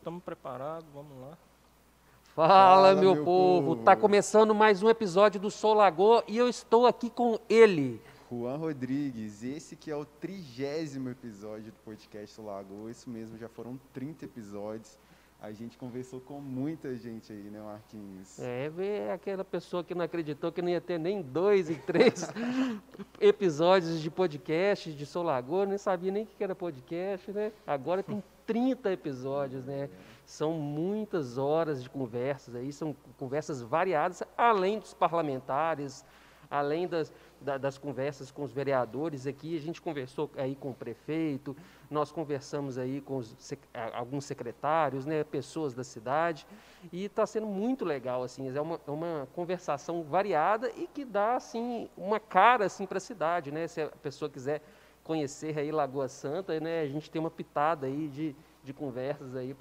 estamos preparados, vamos lá. Fala, Fala meu, meu, povo. Está começando mais um episódio do Sou Lagoa e eu estou aqui com ele. Juan Rodrigues, esse que é o trigésimo episódio do podcast Sou Lagoa. Isso mesmo, já foram 30 episódios. A gente conversou com muita gente aí, né, Marquinhos? É, é aquela pessoa que não acreditou que não ia ter nem dois e três episódios de podcast de Solagoa, nem sabia nem o que era podcast, né? Agora tem 30 episódios, né? São muitas horas de conversas aí, são conversas variadas, além dos parlamentares, além das, da, das conversas com os vereadores. Aqui, a gente conversou aí com o prefeito, nós conversamos aí com os, alguns secretários, né, pessoas da cidade, e está sendo muito legal, assim, é uma, é uma conversação variada e que dá, assim, uma cara, assim, para a cidade, né, se a pessoa quiser conhecer aí Lagoa Santa, né, a gente tem uma pitada aí de, de conversas aí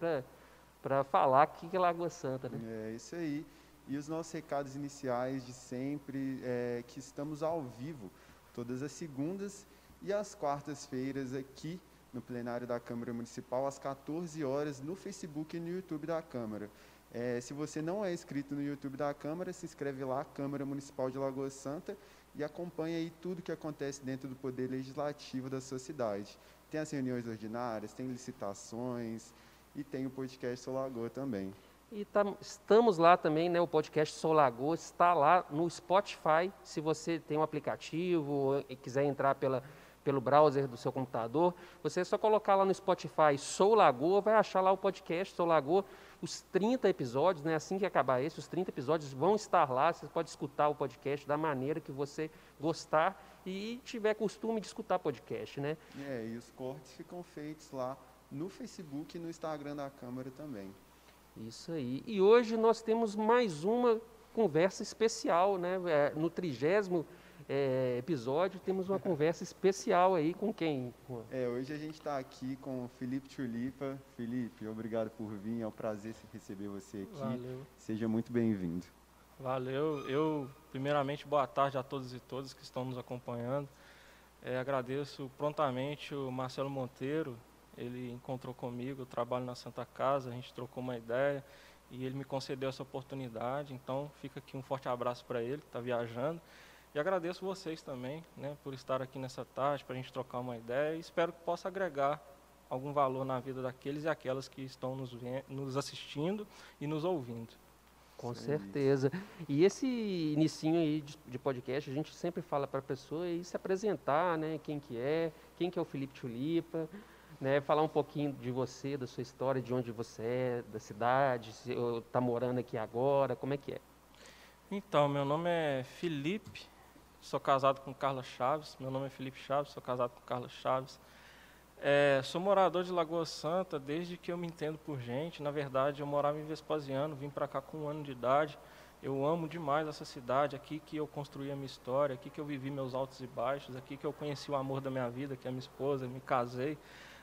para falar o que é Lagoa Santa, né. É, isso aí e os nossos recados iniciais de sempre, é, que estamos ao vivo todas as segundas e as quartas-feiras aqui no plenário da Câmara Municipal, às 14 horas, no Facebook e no YouTube da Câmara. É, se você não é inscrito no YouTube da Câmara, se inscreve lá, Câmara Municipal de Lagoa Santa, e acompanha aí tudo que acontece dentro do Poder Legislativo da sua cidade. Tem as reuniões ordinárias, tem licitações e tem o podcast Sou Lagoa também. E tam, estamos lá também, né, o podcast Sou Lagoa está lá no Spotify. Se você tem um aplicativo e quiser entrar pela, pelo browser do seu computador, você é só colocar lá no Spotify Sou Lagoa, vai achar lá o podcast Sou Lagoa. Os 30 episódios, né, assim que acabar esse, os 30 episódios vão estar lá. Você pode escutar o podcast da maneira que você gostar e tiver costume de escutar podcast, né? É, e os cortes ficam feitos lá no Facebook e no Instagram da Câmara também. Isso aí. E hoje nós temos mais uma conversa especial, né? É, no trigésimo é, episódio temos uma conversa especial aí com quem? É, hoje a gente está aqui com o Felipe Tulipa. Felipe, obrigado por vir, é um prazer receber você aqui. Valeu. Seja muito bem-vindo. Valeu. Eu, primeiramente, boa tarde a todos e todas que estão nos acompanhando. É, agradeço prontamente o Marcelo Monteiro, ele encontrou comigo, eu trabalho na Santa Casa, a gente trocou uma ideia e ele me concedeu essa oportunidade. Então, fica aqui um forte abraço para ele, que está viajando. E agradeço vocês também, né, por estar aqui nessa tarde, para a gente trocar uma ideia. E espero que possa agregar algum valor na vida daqueles e aquelas que estão nos, nos assistindo e nos ouvindo. Com Sim. certeza. E esse inicinho aí de, de, podcast, a gente sempre fala para a pessoa e se apresentar, né? Quem que é, quem que é o Felipe Tulipa, né, falar um pouquinho de você, da sua história, de onde você é, da cidade, se está morando aqui agora, como é que é? Então, meu nome é Felipe, sou casado com Carla Chaves, meu nome é Felipe Chaves, sou casado com Carla Chaves. É, sou morador de Lagoa Santa desde que eu me entendo por gente. Na verdade, eu morava em Vespasiano, vim para cá com um ano de idade. Eu amo demais essa cidade, aqui que eu construí a minha história, aqui que eu vivi meus altos e baixos, aqui que eu conheci o amor da minha vida, que é a minha esposa, me casei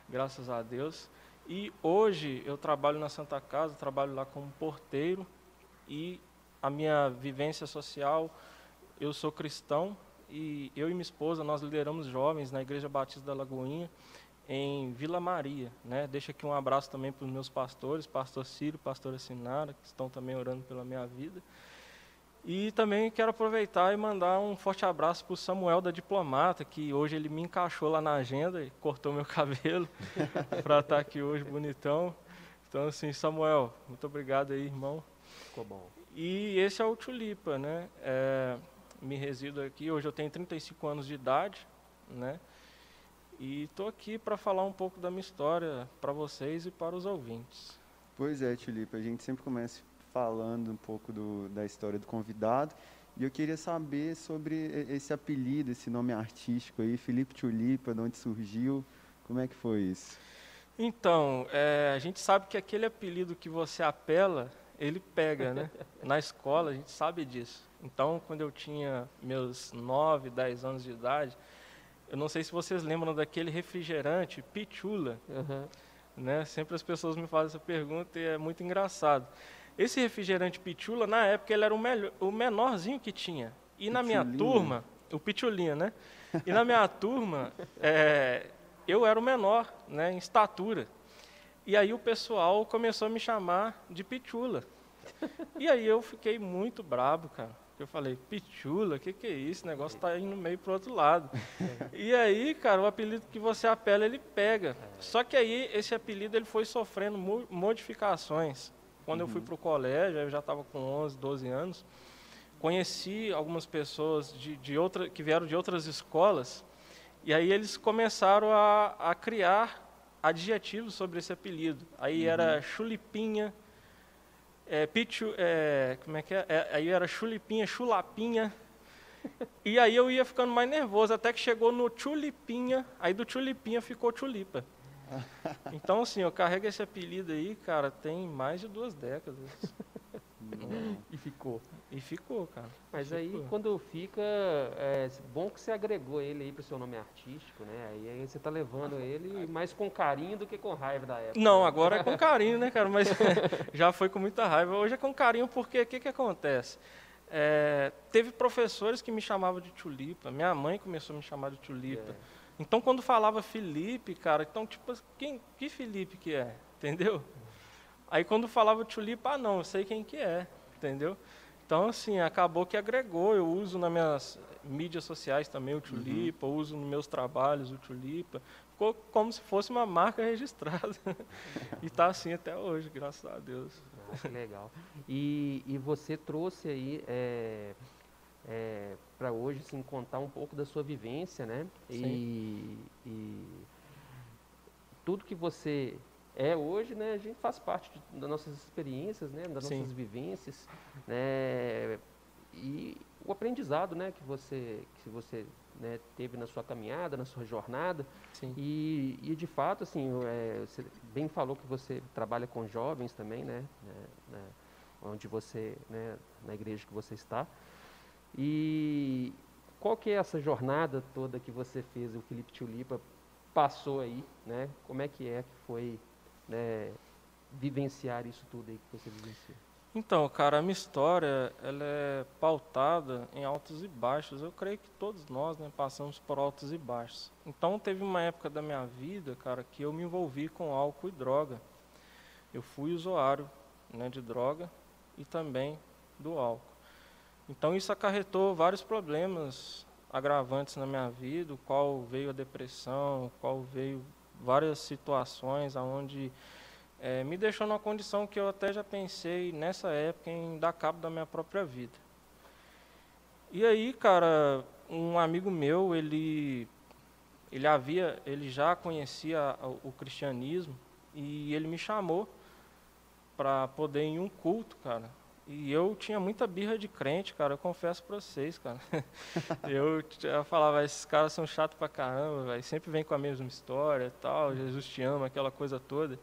graças a Deus. E hoje eu trabalho na Santa Casa, trabalho lá como porteiro e a minha vivência social, eu sou cristão e eu e minha esposa nós lideramos jovens na Igreja Batista da Lagoinha em Vila Maria, né? Deixo aqui um abraço também para os meus pastores, pastor Ciro, pastora Sinara, que estão também orando pela minha vida. E também quero aproveitar e mandar um forte abraço para o Samuel da Diplomata, que hoje ele me encaixou lá na agenda e cortou meu cabelo para estar aqui hoje bonitão. Então, assim, Samuel, muito obrigado aí, irmão. Ficou bom. E esse é o Tulipa, né? É, me resido aqui, hoje eu tenho 35 anos de idade, né? E estou aqui para falar um pouco da minha história para vocês e para os ouvintes. Pois é, Tulipa, a gente sempre começa falando um pouco do, da história do convidado. E eu queria saber sobre esse apelido, esse nome artístico aí, Felipe Tulipa, de onde surgiu, como é que foi isso? Então, é, a gente sabe que aquele apelido que você apela, ele pega, né? Na escola a gente sabe disso. Então, quando eu tinha meus 9, 10 anos de idade, eu não sei se vocês lembram daquele refrigerante Pichula. Uhum. Né? Sempre as pessoas me fazem essa pergunta e é muito engraçado. Esse refrigerante Pitula, na época, ele era o, melhor, o menorzinho que tinha. E na minha turma, o Pitulinha, né? E na minha turma, é, eu era o menor, né, em estatura. E aí o pessoal começou a me chamar de Pichula. E aí eu fiquei muito brabo, cara. Eu falei, Pichula, o que, que é isso? O negócio tá indo meio pro outro lado. e aí, cara, o apelido que você apela, ele pega. Só que aí esse apelido ele foi sofrendo mo- modificações. Quando eu fui pro colégio, eu já estava com 11, 12 anos, conheci algumas pessoas de, de outra, que vieram de outras escolas, e aí eles começaram a, a criar adjetivos sobre esse apelido. Aí era chulipinha, é, pichu, é, como é que é? É, Aí era chulipinha, chulapinha. E aí eu ia ficando mais nervoso, até que chegou no chulipinha, aí do chulipinha ficou chulipa. Então, assim, eu carrego esse apelido aí, cara, tem mais de duas décadas. E ficou. E ficou, cara. Mas aí, Ficou. quando fica, é bom que você agregou ele aí pro seu nome artístico, né? Aí, aí você tá levando ele mais com carinho do que com raiva da época. Não, agora é com carinho, né, cara? Mas já foi com muita raiva. Hoje é com carinho porque o que, que acontece? É, teve professores que me chamavam de tulipa. Minha mãe começou a me chamar de tulipa. É. Então, quando falava Felipe, cara, então, tipo, quem, que Felipe que é? Entendeu? Aí, quando falava tulipa, ah, não, eu sei quem que é, entendeu? Então, assim, acabou que agregou. Eu uso nas minhas mídias sociais também o tulipa, uso nos meus trabalhos o tulipa. Ficou como se fosse uma marca registrada. e tá assim até hoje, graças a Deus. Ah, que legal. E, e você trouxe aí é, para hoje assim, contar um pouco da sua vivência, né? E, e tudo que você é hoje, né? A gente faz parte de- das nossas experiências, né? Das Sim. nossas vivências, né? E o aprendizado, né? Que você que você né, teve na sua caminhada, na sua jornada. Sim. E, e, de fato, assim, é, você bem falou que você trabalha com jovens também, né? né, né, onde você, né, na igreja que você está. E qual que é essa jornada toda que você fez, o Felipe Tulipa passou aí, né? Como é que é que foi né, vivenciar isso tudo aí que você vivenciou? Então, cara, a minha história, ela é pautada em altos e baixos. Eu creio que todos nós, né, passamos por altos e baixos. Então, teve uma época da minha vida, cara, que eu me envolvi com álcool e droga. Eu fui usuário, né, de droga e também do álcool. Então, isso acarretou vários problemas agravantes na minha vida, o qual veio a depressão, o qual veio várias situações aonde eh, me deixou numa condição que eu até já pensei nessa época em dar cabo da minha própria vida. E aí, cara, um amigo meu, ele ele havia, ele já conhecia o, o cristianismo e ele me chamou para poder ir em um culto, cara. E eu tinha muita birra de crente, cara, eu confesso para vocês, cara. eu, eu falava, esses caras são chatos pra caramba, véio, sempre vem com a mesma história tal, Jesus te ama, aquela coisa toda.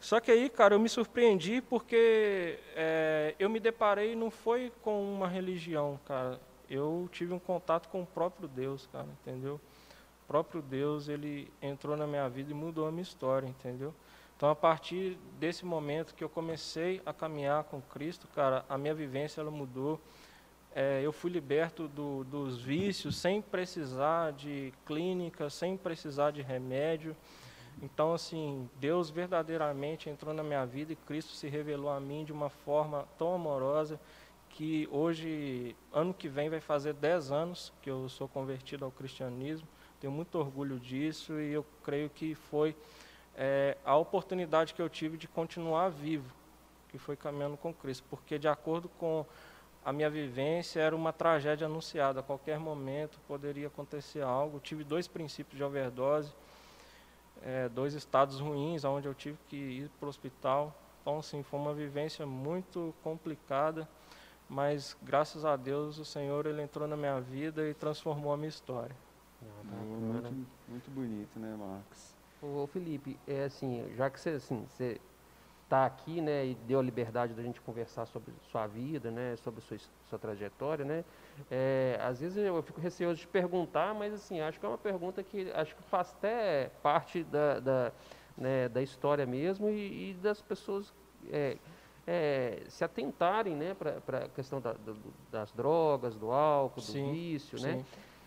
Só que aí, cara, eu me surpreendi porque é, eu me deparei não foi com uma religião, cara. Eu tive um contato com o próprio Deus, cara, entendeu? O próprio Deus, ele entrou na minha vida e mudou a minha história, entendeu? Então, a partir desse momento que eu comecei a caminhar com Cristo, cara, a minha vivência ela mudou. É, eu fui liberto do, dos vícios sem precisar de clínica, sem precisar de remédio. Então, assim, Deus verdadeiramente entrou na minha vida e Cristo se revelou a mim de uma forma tão amorosa que hoje, ano que vem, vai fazer 10 anos que eu sou convertido ao cristianismo. Tenho muito orgulho disso e eu creio que foi é, a oportunidade que eu tive de continuar vivo, que foi caminhando com Cristo, porque de acordo com a minha vivência era uma tragédia anunciada, a qualquer momento poderia acontecer algo. Tive dois princípios de overdose, é, dois estados ruins, onde eu tive que ir para o hospital. Então, assim, foi uma vivência muito complicada, mas graças a Deus o Senhor ele entrou na minha vida e transformou a minha história. Ah, bacana. Muito, muito bonito, né, Marcos? Ô Felipe, é assim, já que você assim, você está aqui, né, e deu a liberdade da gente conversar sobre sua vida, né, sobre sua, sua trajetória, né, é, às vezes eu fico receoso de perguntar, mas assim, acho que é uma pergunta que acho que faz até parte da, da, né, da história mesmo e, e das pessoas é, é, se atentarem, né, para a questão da- do- das drogas, do álcool, do Sim, vício, né, Sim.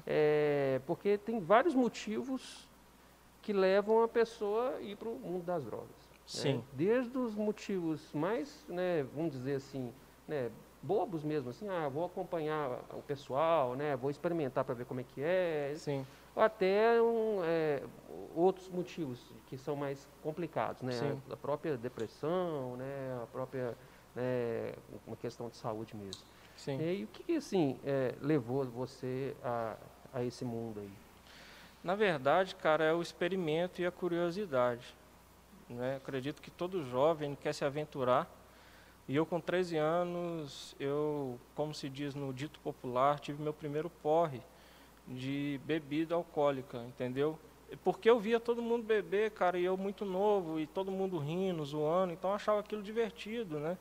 é, porque tem vários motivos que levam a pessoa a ir para o mundo das drogas. Sim. né? Desde os motivos mais, né, vamos dizer assim, né, bobos mesmo, assim, ah, vou acompanhar o pessoal, né, vou experimentar para ver como é que é, Sim. até um, é, outros motivos que são mais complicados, né, Sim. a própria depressão, né, a própria, né, uma questão de saúde mesmo. Sim. E aí, o que, que, assim, é, levou você a, a esse mundo aí? Na verdade, cara, é o experimento e a curiosidade. Né? Acredito que todo jovem quer se aventurar. E eu, com 13 anos, eu, como se diz no dito popular, tive meu primeiro porre de bebida alcoólica, entendeu? Porque eu via todo mundo beber, cara, e eu muito novo, e todo mundo rindo, zoando, então eu achava aquilo divertido, né?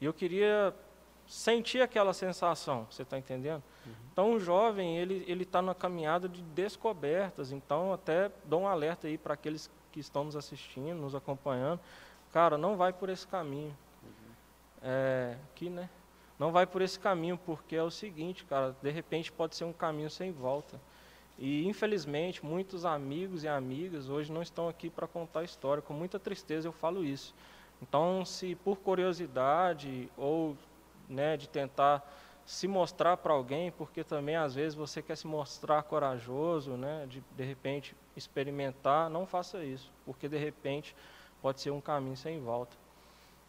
E eu queria sentir aquela sensação, você está entendendo? Então, o jovem, ele ele está na caminhada de descobertas. Então, até dou um alerta aí para aqueles que estão nos assistindo, nos acompanhando. Cara, não vai por esse caminho. É, aqui, né? Não vai por esse caminho, porque é o seguinte, cara, de repente pode ser um caminho sem volta. E, infelizmente, muitos amigos e amigas hoje não estão aqui para contar a história. Com muita tristeza eu falo isso. Então, se por curiosidade ou né, de tentar se mostrar para alguém, porque também às vezes você quer se mostrar corajoso, né, de de repente experimentar, não faça isso, porque de repente pode ser um caminho sem volta.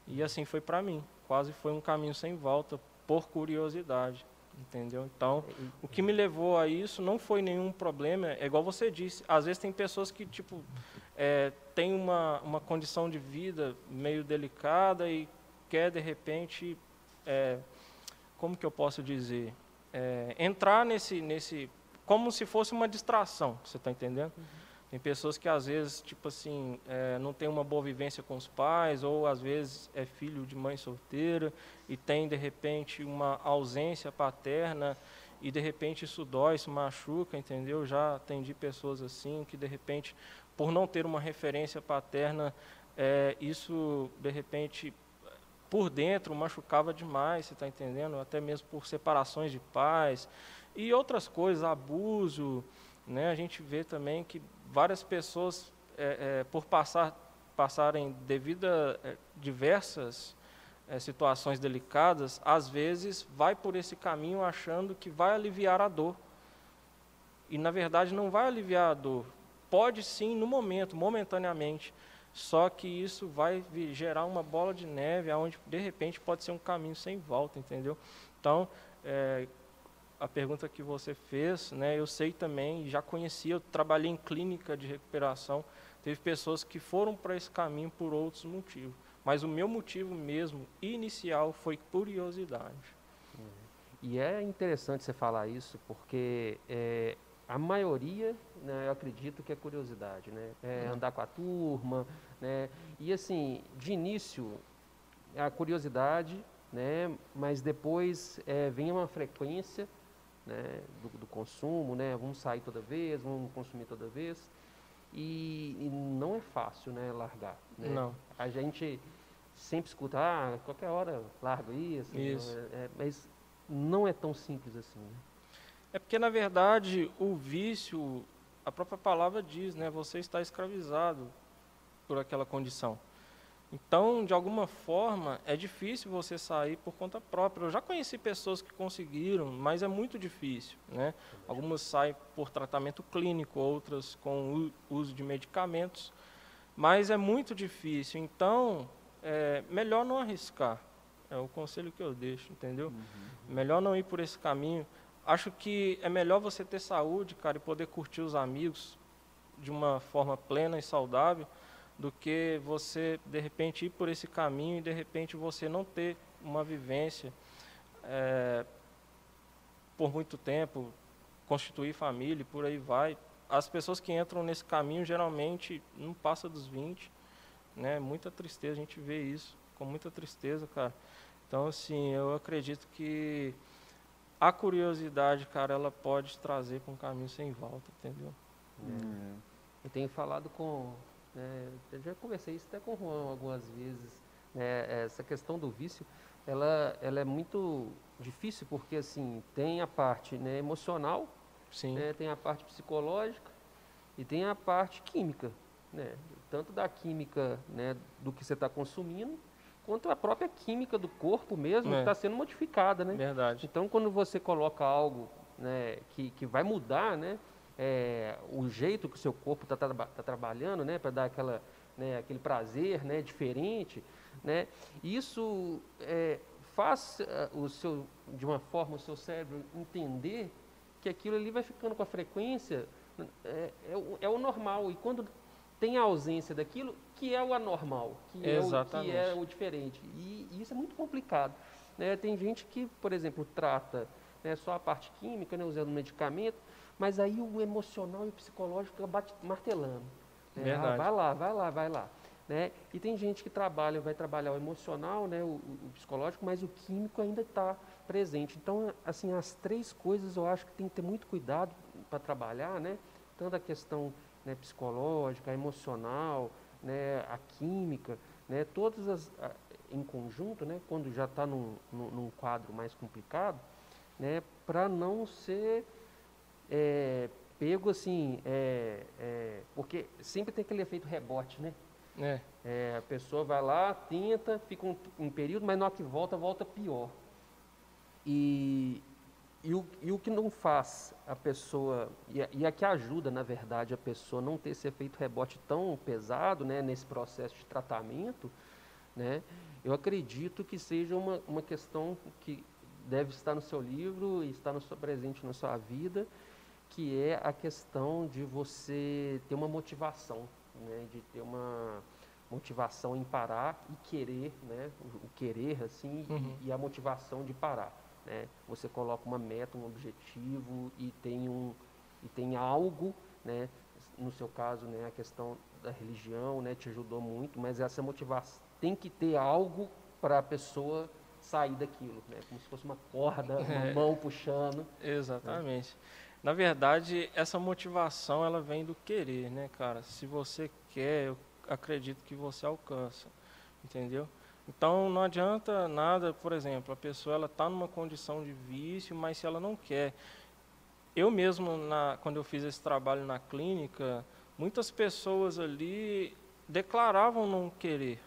E assim foi para mim, quase foi um caminho sem volta por curiosidade, entendeu? Então, o que me levou a isso não foi nenhum problema, é igual você disse, às vezes tem pessoas que tipo é, tem uma, uma condição de vida meio delicada e quer de repente é, como que eu posso dizer, é, entrar nesse, nesse, como se fosse uma distração, você está entendendo? Tem pessoas que às vezes, tipo assim, é, não tem uma boa vivência com os pais, ou às vezes é filho de mãe solteira e tem de repente uma ausência paterna e de repente isso dói, isso machuca, entendeu? Já atendi pessoas assim que de repente, por não ter uma referência paterna, é, isso de repente por dentro machucava demais, você está entendendo? Até mesmo por separações de pais e outras coisas, abuso, né? A gente vê também que várias pessoas, é, é, por passar, passarem devido a é, diversas é, situações delicadas, às vezes vai por esse caminho achando que vai aliviar a dor. E na verdade não vai aliviar a dor. Pode sim, no momento, momentaneamente, só que isso vai gerar uma bola de neve, onde de repente pode ser um caminho sem volta, entendeu? Então, é, a pergunta que você fez, né, eu sei também, já conhecia, eu trabalhei em clínica de recuperação, teve pessoas que foram para esse caminho por outros motivos. Mas o meu motivo mesmo, inicial, foi curiosidade. E é interessante você falar isso, porque é, a maioria, né, eu acredito que é curiosidade, né? É andar com a turma, né? E assim, de início, é a curiosidade, né? Mas depois é, vem uma frequência né, do, do consumo, né? Vamos sair toda vez, vamos consumir toda vez. E, e não é fácil, né, largar. Né? Não. A gente sempre escuta, ah, qualquer hora largo isso. Isso. é- é- mas não é tão simples assim. né? É porque, na verdade, o vício, a própria palavra diz, né? Você está escravizado por aquela condição. Então, de alguma forma, é difícil você sair por conta própria. Eu já conheci pessoas que conseguiram, mas é muito difícil, né? Algumas saem por tratamento clínico, outras com o uso de medicamentos, mas é muito difícil. Então, é melhor não arriscar. É o conselho que eu deixo, entendeu? Melhor não ir por esse caminho. Acho que é melhor você ter saúde, cara, e poder curtir os amigos de uma forma plena e saudável, do que você, de repente, ir por esse caminho e, de repente, você não ter uma vivência eh, por muito tempo, constituir família e por aí vai. As pessoas que entram nesse caminho, geralmente, não passa dos 20, né? Muita tristeza, a gente vê isso, com muita tristeza, cara. Então, assim, eu acredito que a curiosidade, cara, ela pode trazer para um caminho sem volta, entendeu? É. Eu tenho falado com. né, eu já conversei isso até com o Juan algumas vezes. né, essa questão do vício, ela, ela é muito difícil porque assim tem a parte né, emocional, Sim. né, tem a parte psicológica e tem a parte química. Né? tanto da química né, do que você está consumindo, quanto a própria química do corpo mesmo É. que está sendo modificada, né? Verdade. Então, quando você coloca algo né, que, que vai mudar né, é, o jeito que o seu corpo está trabalhando, né, para dar aquela, né, aquele prazer né, diferente, né, isso é, faz ah, o seu, de uma forma o seu cérebro entender que aquilo ali vai ficando com a frequência é, é o, é o normal. E quando tem a ausência daquilo, que é o anormal, que, é o, que é o diferente. E, e isso é muito complicado. né? Tem gente que, por exemplo, trata né, só a parte química, né, usando medicamento, mas aí o emocional e o psicológico fica bate- martelando. né? Ah, vai lá, vai lá, vai lá. Né? E tem gente que trabalha, vai trabalhar o emocional, né, o, o- o psicológico, mas o químico ainda está presente. Então, assim, as três coisas eu acho que tem que ter muito cuidado para trabalhar, né? Tanto a questão né, psicológica, a emocional, né, a química, né, todas as, a- em conjunto, né, quando já está num, num, num quadro mais complicado, né, para não ser é, pego assim, é, é, porque sempre tem aquele efeito rebote, né? É, É, a pessoa vai lá, tenta, fica um, um período, mas na hora que volta, volta pior. E, e, o, e o que não faz a pessoa, e a, e a que ajuda, na verdade, a pessoa não ter esse efeito rebote tão pesado né, nesse processo de tratamento, né, eu acredito que seja uma, uma questão que deve estar no seu livro e está no seu presente na sua vida, que é a questão de você ter uma motivação, né, de ter uma motivação em parar e querer, né, o, o querer assim e- Uhum. e, a motivação de parar, né? Você coloca uma meta, um objetivo e tem um e tem algo, né, no seu caso, né, a questão da religião, né, te ajudou muito, mas essa motivação tem que ter algo para a pessoa sair daquilo, né? Como se fosse uma corda, uma É. mão puxando. Exatamente. Na verdade, essa motivação ela vem do querer, né, cara? Se você quer, eu acredito que você alcança, entendeu? Então não adianta nada, por exemplo, a pessoa ela está numa condição de vício, mas se ela não quer, eu mesmo na, quando eu fiz esse trabalho na clínica, muitas pessoas ali declaravam não querer.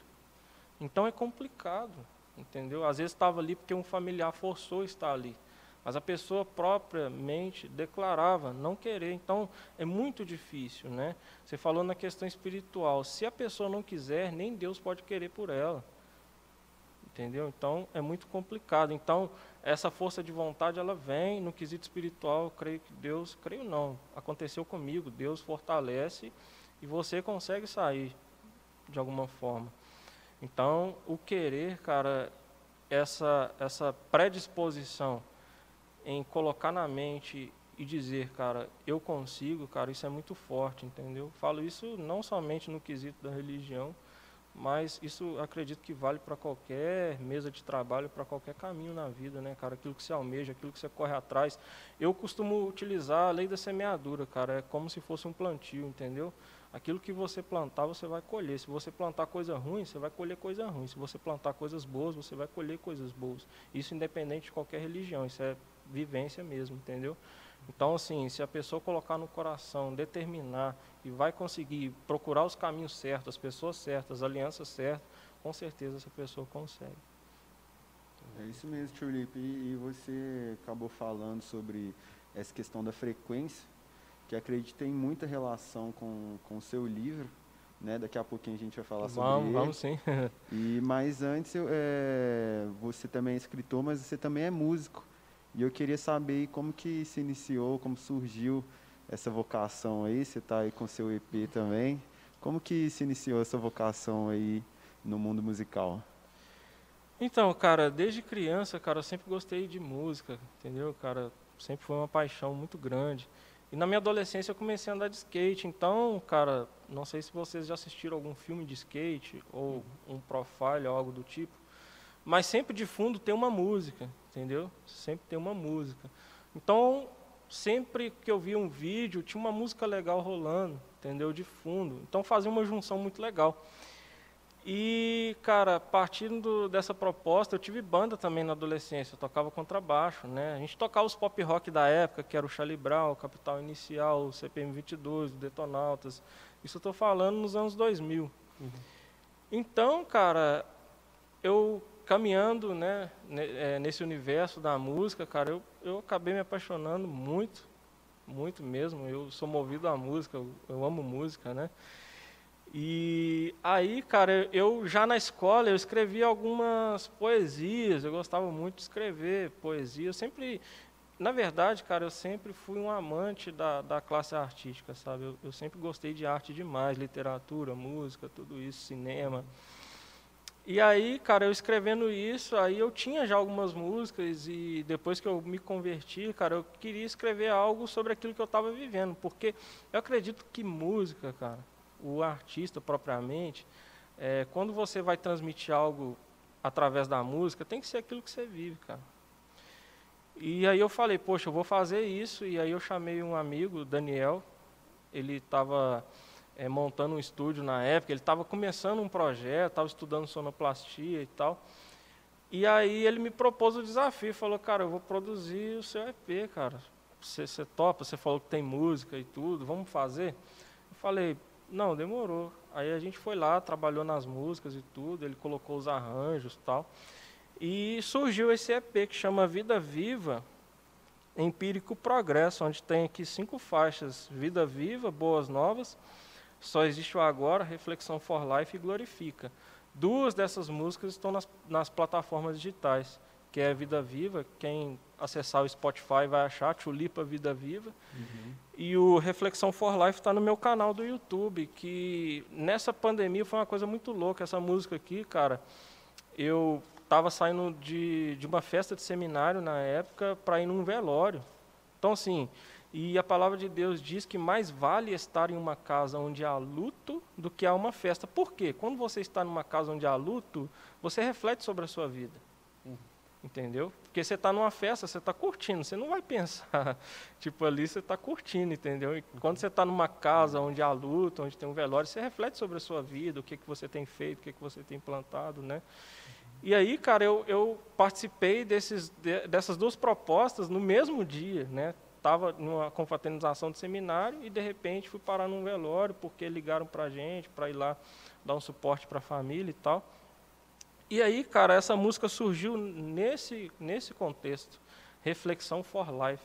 Então é complicado, entendeu? Às vezes estava ali porque um familiar forçou estar ali. Mas a pessoa propriamente declarava não querer. Então é muito difícil, né? Você falou na questão espiritual. Se a pessoa não quiser, nem Deus pode querer por ela. Entendeu? Então é muito complicado. Então essa força de vontade ela vem no quesito espiritual. Eu creio que Deus, creio não, aconteceu comigo. Deus fortalece e você consegue sair de alguma forma. Então o querer, cara, essa essa predisposição em colocar na mente e dizer, cara, eu consigo, cara, isso é muito forte, entendeu? Falo isso não somente no quesito da religião, mas isso acredito que vale para qualquer mesa de trabalho, para qualquer caminho na vida, né, cara? Aquilo que você almeja, aquilo que você corre atrás. Eu costumo utilizar a lei da semeadura, cara, é como se fosse um plantio, entendeu? Aquilo que você plantar, você vai colher. Se você plantar coisa ruim, você vai colher coisa ruim. Se você plantar coisas boas, você vai colher coisas boas. Isso independente de qualquer religião, isso é vivência mesmo, entendeu? Então, assim, se a pessoa colocar no coração, determinar e vai conseguir procurar os caminhos certos, as pessoas certas, as alianças certas, com certeza essa pessoa consegue. É isso mesmo, Tulipe. E, e você acabou falando sobre essa questão da frequência, que acredito tem muita relação com com o seu livro, né? Daqui a pouquinho a gente vai falar sobre Vamos, ele. vamos sim. E mas antes eu, é, você também é escritor, mas você também é músico. E eu queria saber como que se iniciou, como surgiu essa vocação aí. Você está aí com seu EP também. Como que se iniciou essa vocação aí no mundo musical? Então, cara, desde criança, cara, eu sempre gostei de música, entendeu, cara? Sempre foi uma paixão muito grande. E na minha adolescência eu comecei a andar de skate. Então, cara, não sei se vocês já assistiram algum filme de skate ou um profile algo do tipo, mas sempre de fundo tem uma música, entendeu? Sempre tem uma música. Então, sempre que eu via um vídeo, tinha uma música legal rolando, entendeu? De fundo. Então fazia uma junção muito legal. E, cara, partindo dessa proposta, eu tive banda também na adolescência, eu tocava contrabaixo, né? A gente tocava os pop rock da época, que era o Charlie Brown, o Capital Inicial, o CPM 22, o Detonautas. Isso eu estou falando nos anos 2000. Uhum. Então, cara, eu caminhando, né, é, nesse universo da música, cara, eu, eu acabei me apaixonando muito, muito mesmo. Eu sou movido à música, eu, eu amo música, né? E aí, cara, eu já na escola eu escrevia algumas poesias, eu gostava muito de escrever poesia. Eu sempre, na verdade, cara, eu sempre fui um amante da, da classe artística, sabe? Eu, eu sempre gostei de arte demais, literatura, música, tudo isso, cinema. E aí, cara, eu escrevendo isso, aí eu tinha já algumas músicas e depois que eu me converti, cara, eu queria escrever algo sobre aquilo que eu estava vivendo, porque eu acredito que música, cara, o artista propriamente, é, quando você vai transmitir algo através da música, tem que ser aquilo que você vive, cara. E aí eu falei, poxa, eu vou fazer isso. E aí eu chamei um amigo, Daniel. Ele estava é, montando um estúdio na época. Ele estava começando um projeto, estava estudando sonoplastia e tal. E aí ele me propôs o desafio. Falou, cara, eu vou produzir o seu EP, cara. Você, você topa? Você falou que tem música e tudo. Vamos fazer? Eu falei, não, demorou. Aí a gente foi lá, trabalhou nas músicas e tudo, ele colocou os arranjos e tal. E surgiu esse EP que chama Vida Viva, Empírico Progresso, onde tem aqui cinco faixas: Vida Viva, Boas Novas, Só Existe o Agora, Reflexão for Life e Glorifica. Duas dessas músicas estão nas, nas plataformas digitais, que é Vida Viva, quem acessar o Spotify vai achar, Tulipa Vida Viva. Uhum. E o Reflexão for Life está no meu canal do YouTube, que nessa pandemia foi uma coisa muito louca. Essa música aqui, cara, eu estava saindo de, de uma festa de seminário na época para ir num velório. Então, assim, e a palavra de Deus diz que mais vale estar em uma casa onde há luto do que há uma festa. Por quê? Quando você está numa casa onde há luto, você reflete sobre a sua vida. Entendeu? Porque você está numa festa, você está curtindo, você não vai pensar. tipo, ali você está curtindo, entendeu? E quando você está numa casa onde há luta, onde tem um velório, você reflete sobre a sua vida, o que, que você tem feito, o que, que você tem plantado, né? E aí, cara, eu, eu participei desses, de, dessas duas propostas no mesmo dia, né? Estava numa confraternização de seminário e, de repente, fui parar num velório porque ligaram para a gente para ir lá dar um suporte para a família e tal. E aí, cara, essa música surgiu nesse, nesse contexto, Reflexão for Life,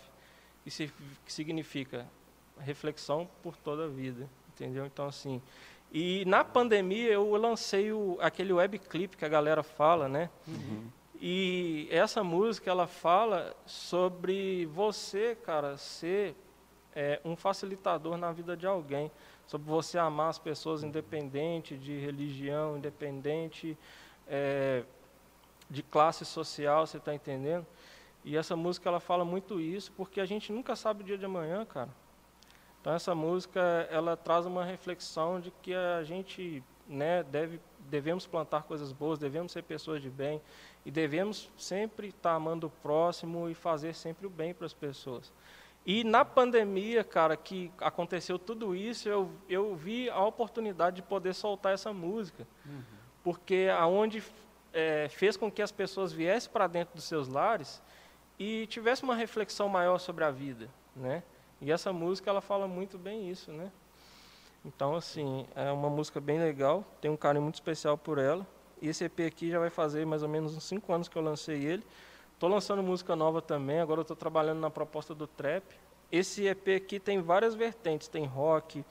que, significa reflexão por toda a vida, entendeu? Então, assim, e na pandemia eu lancei o, aquele webclip que a galera fala, né? Uhum. E essa música, ela fala sobre você, cara, ser é, um facilitador na vida de alguém, sobre você amar as pessoas independente de religião, independente é, de classe social, você está entendendo? E essa música ela fala muito isso, porque a gente nunca sabe o dia de amanhã, cara. Então essa música ela traz uma reflexão de que a gente, né, deve devemos plantar coisas boas, devemos ser pessoas de bem e devemos sempre estar amando o próximo e fazer sempre o bem para as pessoas. E na pandemia, cara, que aconteceu tudo isso, eu, eu vi a oportunidade de poder soltar essa música. Uhum porque aonde é, fez com que as pessoas viessem para dentro dos seus lares e tivesse uma reflexão maior sobre a vida, né? E essa música ela fala muito bem isso, né? Então assim é uma música bem legal, tem um carinho muito especial por ela. E esse EP aqui já vai fazer mais ou menos uns cinco anos que eu lancei ele. Estou lançando música nova também. Agora estou trabalhando na proposta do trap. Esse EP aqui tem várias vertentes, tem rock,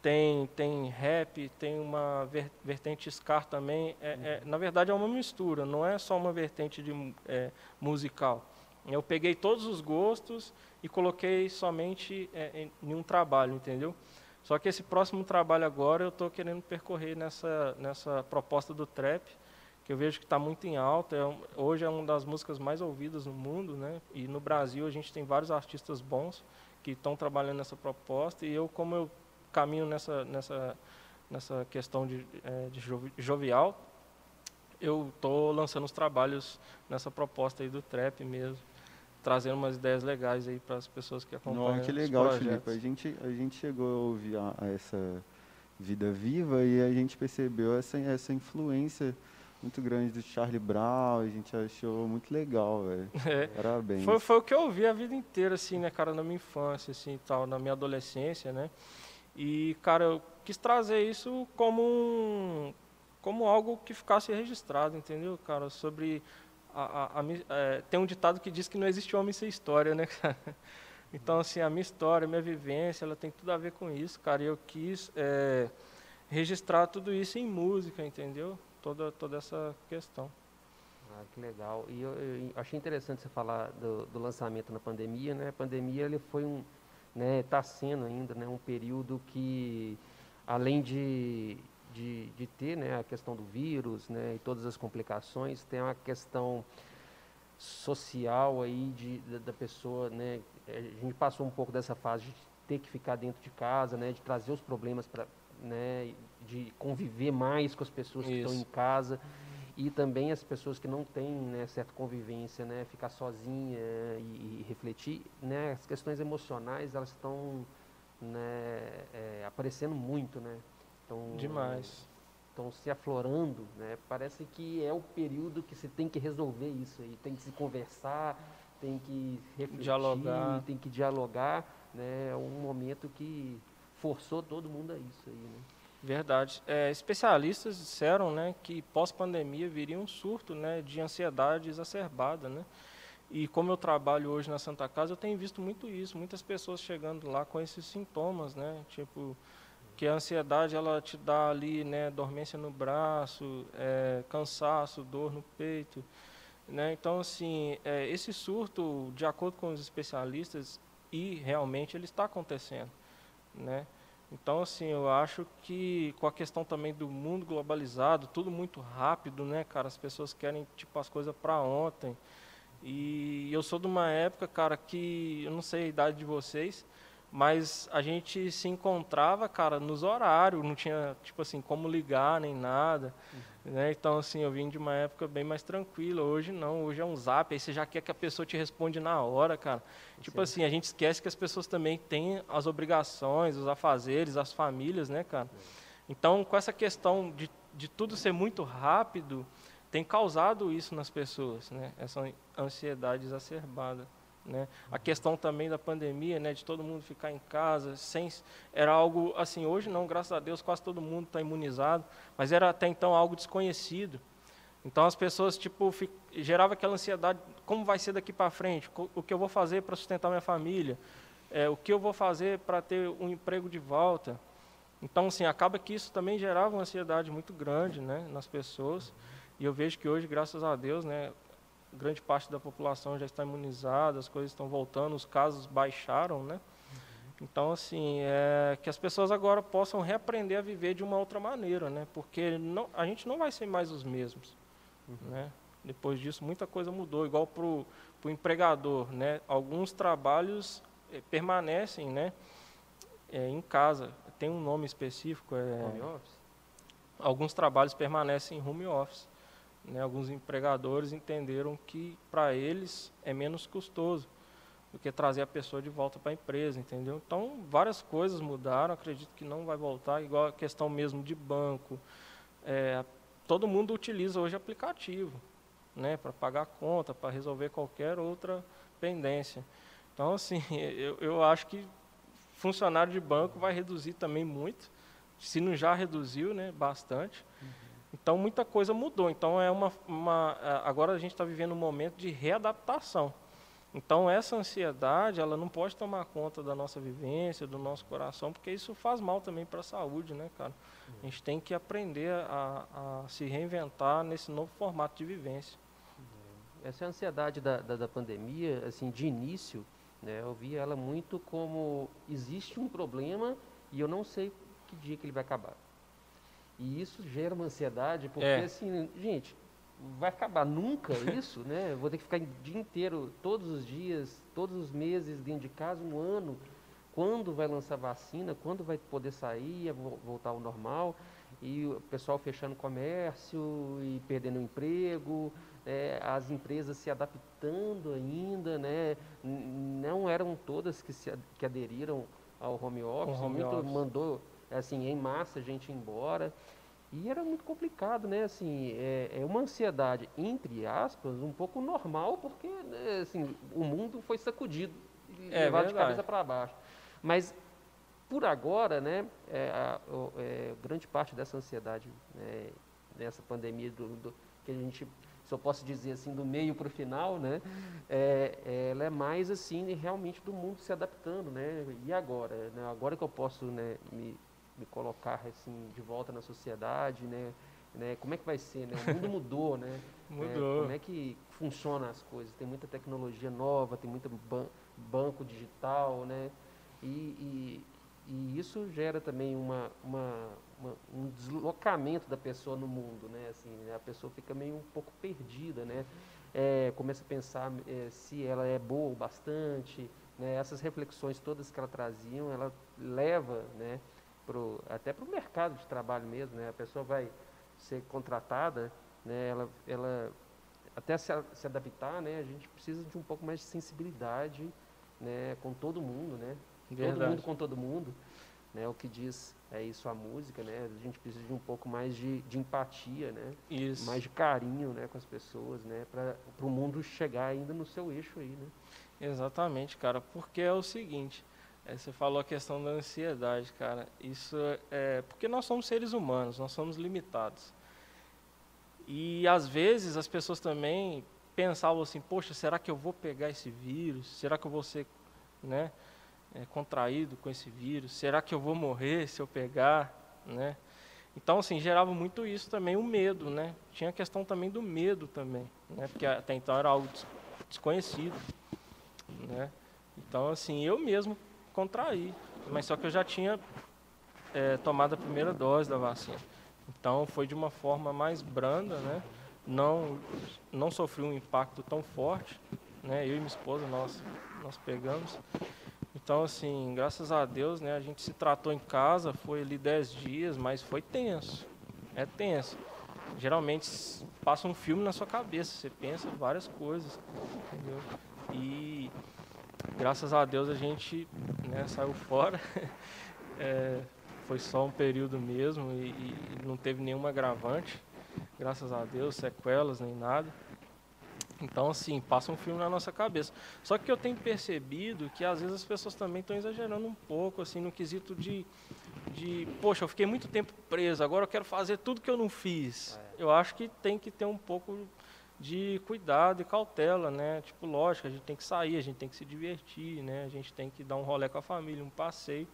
tem, tem rap, tem uma vertente Scar também. É, é, na verdade, é uma mistura, não é só uma vertente de, é, musical. Eu peguei todos os gostos e coloquei somente é, em, um trabalho, entendeu? Só que esse próximo trabalho agora eu estou querendo percorrer nessa, nessa proposta do trap, que eu vejo que está muito em alta. É, hoje é uma das músicas mais ouvidas no mundo, né? E no Brasil a gente tem vários artistas bons que estão trabalhando nessa proposta. E eu, como eu caminho nessa, nessa, nessa questão de, é, de jovial, eu estou lançando os trabalhos nessa proposta aí do trap mesmo, trazendo umas ideias legais aí para as pessoas que acompanham. Não, que legal, Felipe. A gente, a gente chegou a ouvir a, a essa, Vida Viva e a gente percebeu essa, essa influência muito grande do Charlie Brown, a gente achou muito legal, velho. É. Parabéns. Foi, foi o que eu ouvi a vida inteira, assim, né, cara, na minha infância, assim, tal, na minha adolescência, né? E, cara, eu quis trazer isso como um, como algo que ficasse registrado, entendeu, cara? Sobre a, a, a é, tem um ditado que diz que não existe homem sem história, né? Então, assim, a minha história, a minha vivência, ela tem tudo a ver com isso, cara. E eu quis é, registrar tudo isso em música, entendeu? Toda, toda essa questão. Ah, que legal. E eu, eu achei interessante você falar do, do, lançamento na pandemia, né? A pandemia ele foi um, né? Está sendo ainda, né? Um período que, além de, de, de ter, né? A questão do vírus, né? E todas as complicações, tem uma questão social aí de, da, da pessoa, né? A gente passou um pouco dessa fase de ter que ficar dentro de casa, né? De trazer os problemas para, né? De conviver mais com as pessoas que estão em casa e também as pessoas que não têm né, certa convivência, né, ficar sozinha e, e, refletir, né, as questões emocionais elas estão né, é, aparecendo muito, né, demais, estão se aflorando, né, parece que é o período que se tem que resolver isso aí, tem que se conversar, tem que refletir, dialogar. tem que dialogar, né, é um momento que forçou todo mundo a isso aí, né. Verdade. É, especialistas disseram né, que pós-pandemia viria um surto né, de ansiedade exacerbada. Né? E como eu trabalho hoje na Santa Casa, eu tenho visto muito isso, muitas pessoas chegando lá com esses sintomas, né? Tipo, que a ansiedade ela te dá ali, né, dormência no braço, é, cansaço, dor no peito, né? Então, assim, é, esse surto, de acordo com os especialistas, e realmente ele está acontecendo, né? Então, assim, eu acho que com a questão também do mundo globalizado, tudo muito rápido, né, cara? As pessoas querem, tipo, as coisas para ontem. E eu sou de uma época, cara, que eu não sei a idade de vocês, mas a gente se encontrava, cara, nos horários, não tinha, tipo assim, como ligar nem nada. Uhum. Né? Então, assim, eu vim de uma época bem mais tranquila. Hoje não, hoje é um zap, aí você já quer que a pessoa te responde na hora, cara. Tipo Sim. assim, a gente esquece que as pessoas também têm as obrigações, os afazeres, as famílias, né, cara? Então, com essa questão de, de tudo ser muito rápido, tem causado isso nas pessoas, né? Essa ansiedade exacerbada. Né? A questão também da pandemia, né, de todo mundo ficar em casa, sem, era algo assim, hoje não, graças a Deus, quase todo mundo está imunizado, mas era até então algo desconhecido. Então as pessoas tipo fic, gerava aquela ansiedade, como vai ser daqui para frente? O que eu vou fazer para sustentar minha família? É, o que eu vou fazer para ter um emprego de volta? Então, assim, acaba que isso também gerava uma ansiedade muito grande, né, nas pessoas. E eu vejo que hoje, graças a Deus, né, grande parte da população já está imunizada, as coisas estão voltando, os casos baixaram, né? Então, assim, é que as pessoas agora possam reaprender a viver de uma outra maneira, né? Porque não, a gente não vai ser mais os mesmos, uhum. né? Depois disso, muita coisa mudou. Igual para o empregador, né? Alguns trabalhos é, permanecem, né? É, em casa. Tem um nome específico. É, home office? Alguns trabalhos permanecem em home office. Né, alguns empregadores entenderam que para eles é menos custoso do que trazer a pessoa de volta para a empresa, entendeu? Então, várias coisas mudaram, acredito que não vai voltar, igual a questão mesmo de banco. É, todo mundo utiliza hoje aplicativo, né, para pagar conta, para resolver qualquer outra pendência. Então, assim, eu, eu acho que funcionário de banco vai reduzir também muito, se não já reduziu, né, bastante. Uhum. Então muita coisa mudou. Então é uma, uma é, agora a gente está vivendo um momento de readaptação. Então essa ansiedade ela não pode tomar conta da nossa vivência, do nosso coração, porque isso faz mal também para a saúde, né, cara? A gente tem que aprender a, a, se reinventar nesse novo formato de vivência. Essa ansiedade da, da, da pandemia, assim, de início, né, eu vi ela muito como existe um problema e eu não sei que dia que ele vai acabar. E isso gera uma ansiedade, porque é. assim, gente, vai acabar nunca isso, né? Vou ter que ficar o dia inteiro, todos os dias, todos os meses dentro de casa, um ano. Quando vai lançar vacina? Quando vai poder sair, voltar ao normal? E o pessoal fechando comércio e perdendo emprego, é, as empresas se adaptando ainda, né? Não eram todas que, se, que aderiram ao home office, home muito office. mandou assim, em massa a gente ia embora. E era muito complicado, né? Assim, é, é uma ansiedade, entre aspas, um pouco normal, porque né, assim, o mundo foi sacudido e É levado de verdade. cabeça para baixo. Mas, por agora, né, é, a- é, grande parte dessa ansiedade né, nessa pandemia, do, do- que a gente, se eu posso dizer assim, do meio para o final, né, é, ela é mais assim, realmente do mundo se adaptando, né? E agora? Né? Agora que eu posso né, me, me colocar assim de volta na sociedade, né? né? Como é que vai ser? Né? O mundo mudou, né? É, Mudou. como é que funciona as coisas? Tem muita tecnologia nova, tem muito ban banco digital, né? E, e, e isso gera também uma, uma, uma- um deslocamento da pessoa no mundo, né? Assim, né? a pessoa fica meio um pouco perdida, né? É, começa a pensar é, se ela é boa o bastante, né? Essas reflexões todas que ela traziam, ela leva, né? Pro, até para o mercado de trabalho mesmo, né? A pessoa vai ser contratada, né? Ela, ela até se, se adaptar, né? A gente precisa de um pouco mais de sensibilidade, né? Com todo mundo, né? Todo mundo com todo mundo, né? O que diz é isso a música, né? A gente precisa de um pouco mais de, de empatia, né? Isso. Mais de carinho, né? Com as pessoas, né? Para o mundo chegar ainda no seu eixo aí, né? Exatamente, cara. Porque é o seguinte, é, você falou a questão da ansiedade, cara. Isso é porque nós somos seres humanos, nós somos limitados. E às vezes as pessoas também pensavam assim, poxa, será que eu vou pegar esse vírus? Será que eu vou ser, né, é, contraído com esse vírus? Será que eu vou morrer se eu pegar, né? Então, assim, gerava muito isso também, o medo, né? Tinha a questão também do medo também, né? Porque até então era algo des- desconhecido, né? Então, assim, eu mesmo contraí, mas só que eu já tinha eh, tomado a primeira dose da vacina. Então, foi de uma forma mais branda, né? Não, não sofri um impacto tão forte, né? Eu e minha esposa, nós, nós pegamos. Então, assim, graças a Deus, né? A gente se tratou em casa, foi ali 10 dias, mas foi tenso. É tenso. Geralmente passa um filme na sua cabeça, você pensa várias coisas, entendeu? E graças a Deus a gente né, saiu fora. É, foi só um período mesmo e, e não teve nenhum agravante, graças a Deus, sequelas nem nada. Então, assim, passa um filme na nossa cabeça. Só que eu tenho percebido que às vezes as pessoas também estão exagerando um pouco, assim, no quesito de, de, poxa, eu fiquei muito tempo preso, agora eu quero fazer tudo que eu não fiz. Eu acho que tem que ter um pouco de cuidado e cautela, né? Tipo, lógico, a gente tem que sair, a gente tem que se divertir, né? A gente tem que dar um rolê com a família, um passeio,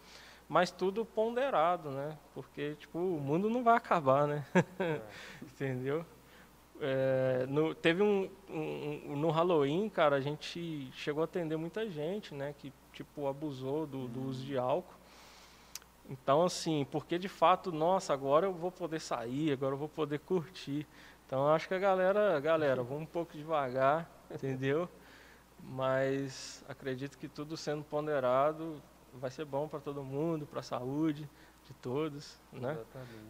mas tudo ponderado, né? Porque, tipo, o mundo não vai acabar, né? Entendeu? É, no, teve um, um- um- no Halloween, cara, a gente chegou a atender muita gente, né, que tipo abusou do, do uso de álcool. Então, assim, porque de fato, nossa, agora eu vou poder sair, agora eu vou poder curtir. Então, acho que a galera, galera, vamos um pouco devagar, entendeu? Mas acredito que tudo sendo ponderado vai ser bom para todo mundo, para a saúde de todos, né? Exatamente.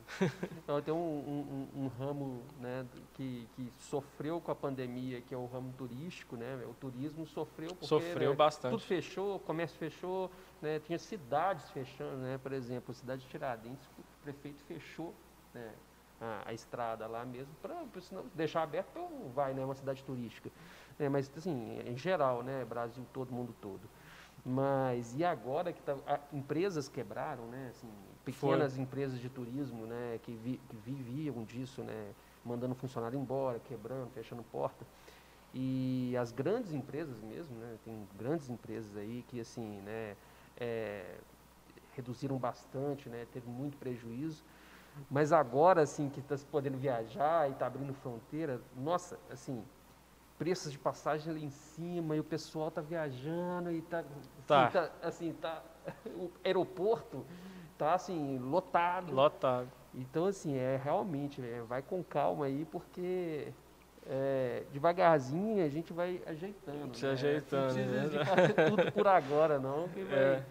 Então, tem um, um- um- um ramo né, que, que sofreu com a pandemia, que é o ramo turístico, né? O turismo sofreu porque Sofreu né, bastante. tudo fechou, o comércio fechou, né? Tinha cidades fechando, né? Por exemplo, a cidade de Tiradentes, o prefeito fechou né, a, a estrada lá mesmo para deixar aberto para vai, né? Uma cidade turística. né, mas assim, em geral, né? Brasil todo, mundo todo. Mas e agora que tá, a- empresas quebraram, né? Assim, pequenas empresas de turismo, né? Que, vi- que viviam disso, né? Mandando funcionário embora, quebrando, fechando porta. E as grandes empresas mesmo, né? Tem grandes empresas aí que assim, né? é, reduziram bastante, né? Teve muito prejuízo. Mas agora, assim, que está se podendo viajar e está abrindo fronteira, nossa, assim, preços de passagem lá em cima e o pessoal está viajando e está Tá. assim, tá, assim, tá o aeroporto tá assim lotado. Lotado. Então assim é realmente é, vai com calma aí porque é, devagarzinho a gente vai ajeitando. Se né? ajeitando, Não precisa de né? fazer tudo por agora não, que vai, É.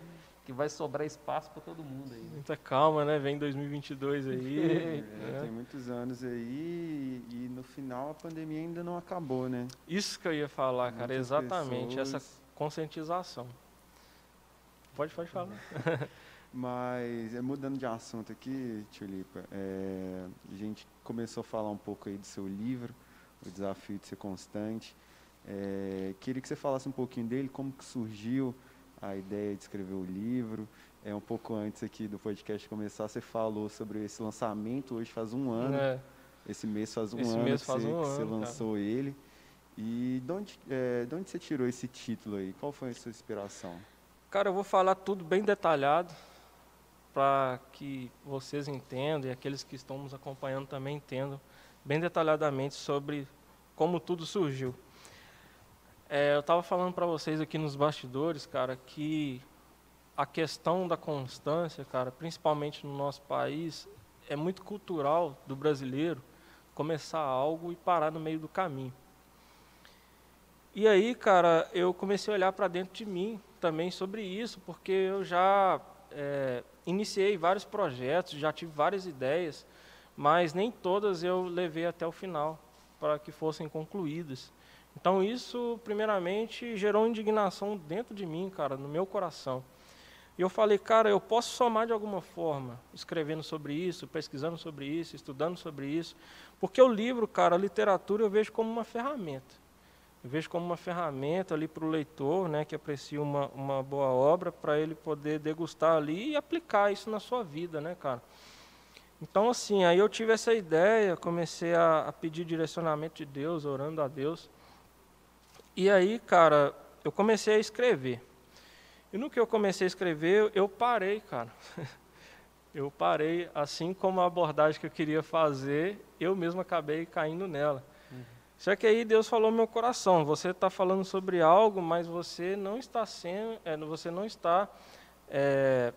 que vai sobrar espaço para todo mundo aí. né? Muita calma, né? Vem 2022 aí. É, né? Tem muitos anos aí e, e no final a pandemia ainda não acabou, né? Isso que eu ia falar, cara, Muitas exatamente, essa pessoas- conscientização. Pode, pode falar. Mas, é, mudando de assunto aqui, Tulipa, é, a gente começou a falar um pouco aí do seu livro, O Desafio de Ser Constante. É, queria que você falasse um pouquinho dele, como que surgiu a ideia de escrever o livro. É um pouco antes aqui do podcast começar, você falou sobre esse lançamento, hoje faz um ano. É, Esse mês faz um Esse ano mês que, faz você, um que você ano, lançou ele. E de onde, é, de onde você tirou esse título aí? Qual foi a sua inspiração? Cara, eu vou falar tudo bem detalhado para que vocês entendam e aqueles que estão nos acompanhando também entendam bem detalhadamente sobre como tudo surgiu. É, eu estava falando para vocês aqui nos bastidores, cara, que a questão da constância, cara, principalmente no nosso país, é muito cultural do brasileiro começar algo e parar no meio do caminho. E aí, cara, eu comecei a olhar para dentro de mim também sobre isso, porque eu já é, iniciei vários projetos, já tive várias ideias, mas nem todas eu levei até o final para que fossem concluídas. Então isso, primeiramente, gerou indignação dentro de mim, cara, no meu coração. E eu falei, cara, eu posso somar de alguma forma, escrevendo sobre isso, pesquisando sobre isso, estudando sobre isso, porque o livro, cara, a literatura eu vejo como uma ferramenta. Eu vejo como uma ferramenta ali para o leitor, né, que aprecia uma, uma boa obra, para ele poder degustar ali e aplicar isso na sua vida, né, cara. Então, assim, aí eu tive essa ideia, comecei a, a pedir direcionamento de Deus, orando a Deus. E aí, cara, eu comecei a escrever. E no que eu comecei a escrever, eu parei, cara. Eu parei, assim como a abordagem que eu queria fazer, eu mesmo acabei caindo nela. Só que aí Deus falou no meu coração, você está falando sobre algo, mas você não está sendo, é, você não está é,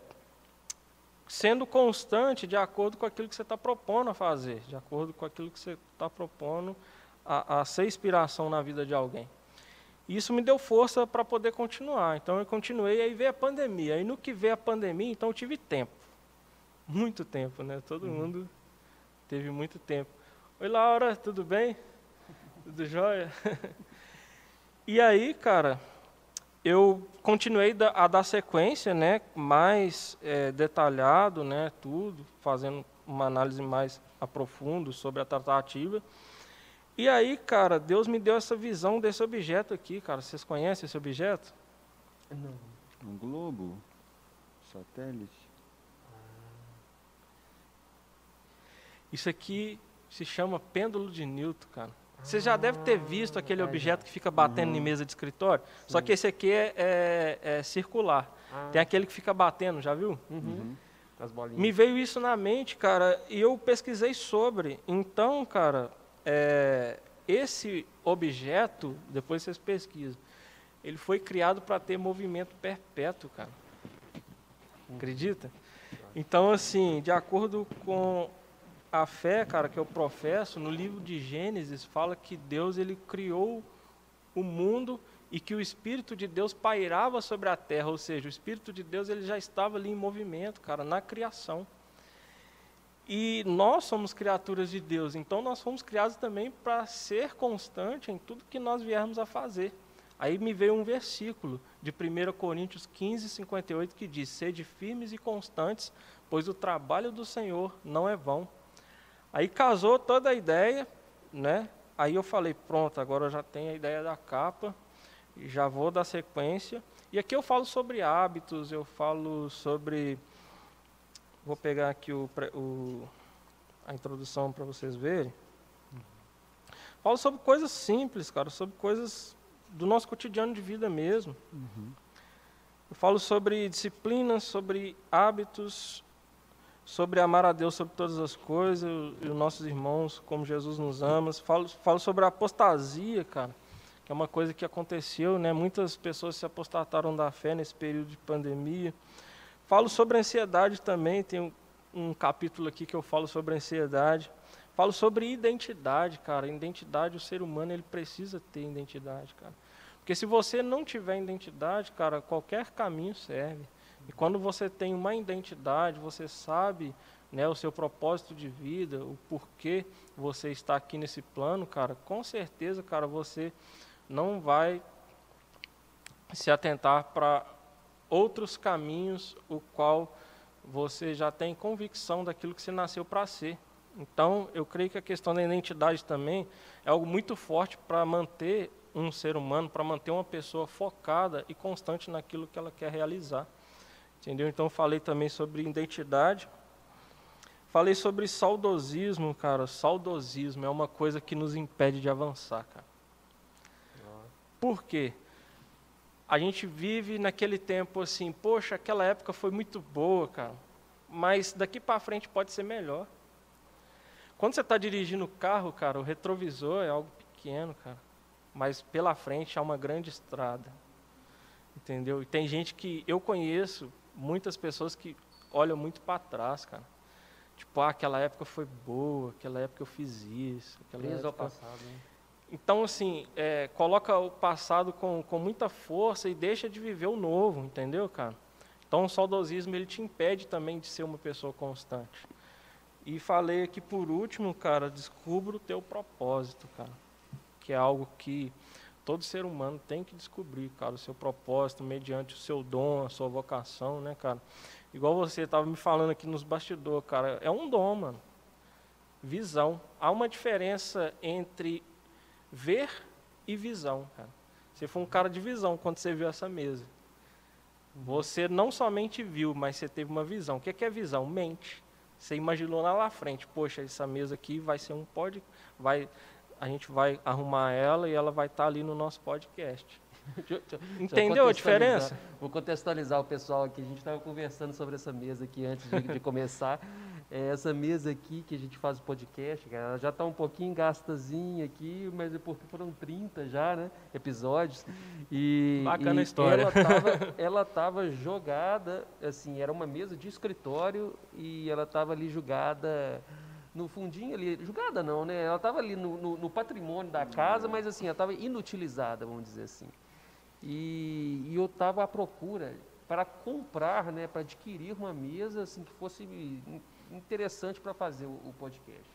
sendo constante de acordo com aquilo que você está propondo a fazer, de acordo com aquilo que você está propondo a, a ser inspiração na vida de alguém. E isso me deu força para poder continuar. Então eu continuei, aí veio a pandemia. Aí no que veio a pandemia, então eu tive tempo. Muito tempo, né? Todo mundo teve muito tempo. Oi, Laura, tudo bem? Tudo jóia? e aí, cara, eu continuei a dar sequência, né? Mais eh, detalhado, né? Tudo, fazendo uma análise mais aprofunda sobre a tratativa. E aí, cara, Deus me deu essa visão desse objeto aqui, cara. Vocês conhecem esse objeto? Não. Um globo? Satélite? Isso aqui se chama pêndulo de Newton, cara. Você já deve ter visto aquele objeto que fica batendo em mesa de escritório. Só que esse aqui é, é- é circular. Ah, Tem aquele que fica batendo, já viu? uhum. As bolinhas. Me veio isso na mente, cara, e eu pesquisei sobre. Então, cara, é, esse objeto, depois vocês pesquisam, ele foi criado para ter movimento perpétuo, cara. Acredita? Então, assim, de acordo com a fé, cara, que eu professo, no livro de Gênesis fala que Deus ele criou o mundo e que o espírito de Deus pairava sobre a terra, ou seja, o espírito de Deus ele já estava ali em movimento, cara, na criação. E nós somos criaturas de Deus, então nós fomos criados também para ser constante em tudo que nós viermos a fazer. Aí me veio um versículo de 1 Coríntios 15, 58 que diz: Sede firmes e constantes, pois o trabalho do Senhor não é vão. Aí casou toda a ideia, né? Aí eu falei, pronto, agora eu já tenho a ideia da capa, já vou dar sequência. E aqui eu falo sobre hábitos, eu falo sobre. Vou pegar aqui o, o- a introdução para vocês verem. Falo sobre coisas simples, cara, sobre coisas do nosso cotidiano de vida mesmo. Eu falo sobre disciplinas, sobre hábitos, sobre amar a Deus sobre todas as coisas e os nossos irmãos, como Jesus nos ama. Falo, falo sobre a apostasia, cara, que é uma coisa que aconteceu, né? Muitas pessoas se apostataram da fé nesse período de pandemia. Falo sobre ansiedade também, tem um, um capítulo aqui que eu falo sobre ansiedade. Falo sobre identidade, cara. Identidade, o ser humano, ele precisa ter identidade, cara. Porque se você não tiver identidade, cara, qualquer caminho serve. E quando você tem uma identidade, você sabe né, o seu propósito de vida, o porquê você está aqui nesse plano, cara, com certeza, cara, você não vai se atentar para outros caminhos, o qual você já tem convicção daquilo que você nasceu para ser. Então, eu creio que a questão da identidade também é algo muito forte para manter um ser humano, para manter uma pessoa focada e constante naquilo que ela quer realizar. Entendeu? Então, falei também sobre identidade. Falei sobre saudosismo, cara. Saudosismo é uma coisa que nos impede de avançar, cara. Por quê? A gente vive naquele tempo assim, poxa, aquela época foi muito boa, cara, mas daqui para frente pode ser melhor. Quando você está dirigindo o carro, cara, o retrovisor é algo pequeno, cara, mas pela frente há uma grande estrada, entendeu? E tem gente que eu conheço, muitas pessoas que olham muito para trás, cara. Tipo, ah, aquela época foi boa, aquela época eu fiz isso. Aquela Preso ao época... passado, né? Então, assim, é, coloca o passado com, com muita força e deixa de viver o novo, entendeu, cara? Então, o saudosismo, ele te impede também de ser uma pessoa constante. E falei aqui por último, cara, descubra o teu propósito, cara. Que é algo que todo ser humano tem que descobrir, cara, o seu propósito mediante o seu dom, a sua vocação, né, cara? Igual você estava me falando aqui nos bastidores, cara, é um dom, mano. Visão. Há uma diferença entre ver e visão, cara. Você foi um cara de visão quando você viu essa mesa. Você não somente viu, mas você teve uma visão. O que é visão? Mente. Você imaginou lá na frente, poxa, essa mesa aqui vai ser um pod, vai, a gente vai arrumar ela e ela vai estar ali no nosso podcast. Entendeu a diferença? Vou contextualizar o pessoal aqui. A gente estava conversando sobre essa mesa aqui antes de, de começar. É, essa mesa aqui que a gente faz o podcast, ela já está um pouquinho gastazinha aqui, mas é porque foram 30 já, né? Episódios. E, Bacana e a história. Ela tava, ela tava jogada, assim, era uma mesa de escritório e ela estava ali jogada no fundinho ali, jogada não, né? Ela estava ali no, no- no patrimônio da casa, mas assim, ela estava inutilizada, vamos dizer assim. E, e eu estava à procura para comprar, né, para adquirir uma mesa assim que fosse interessante para fazer o, o podcast.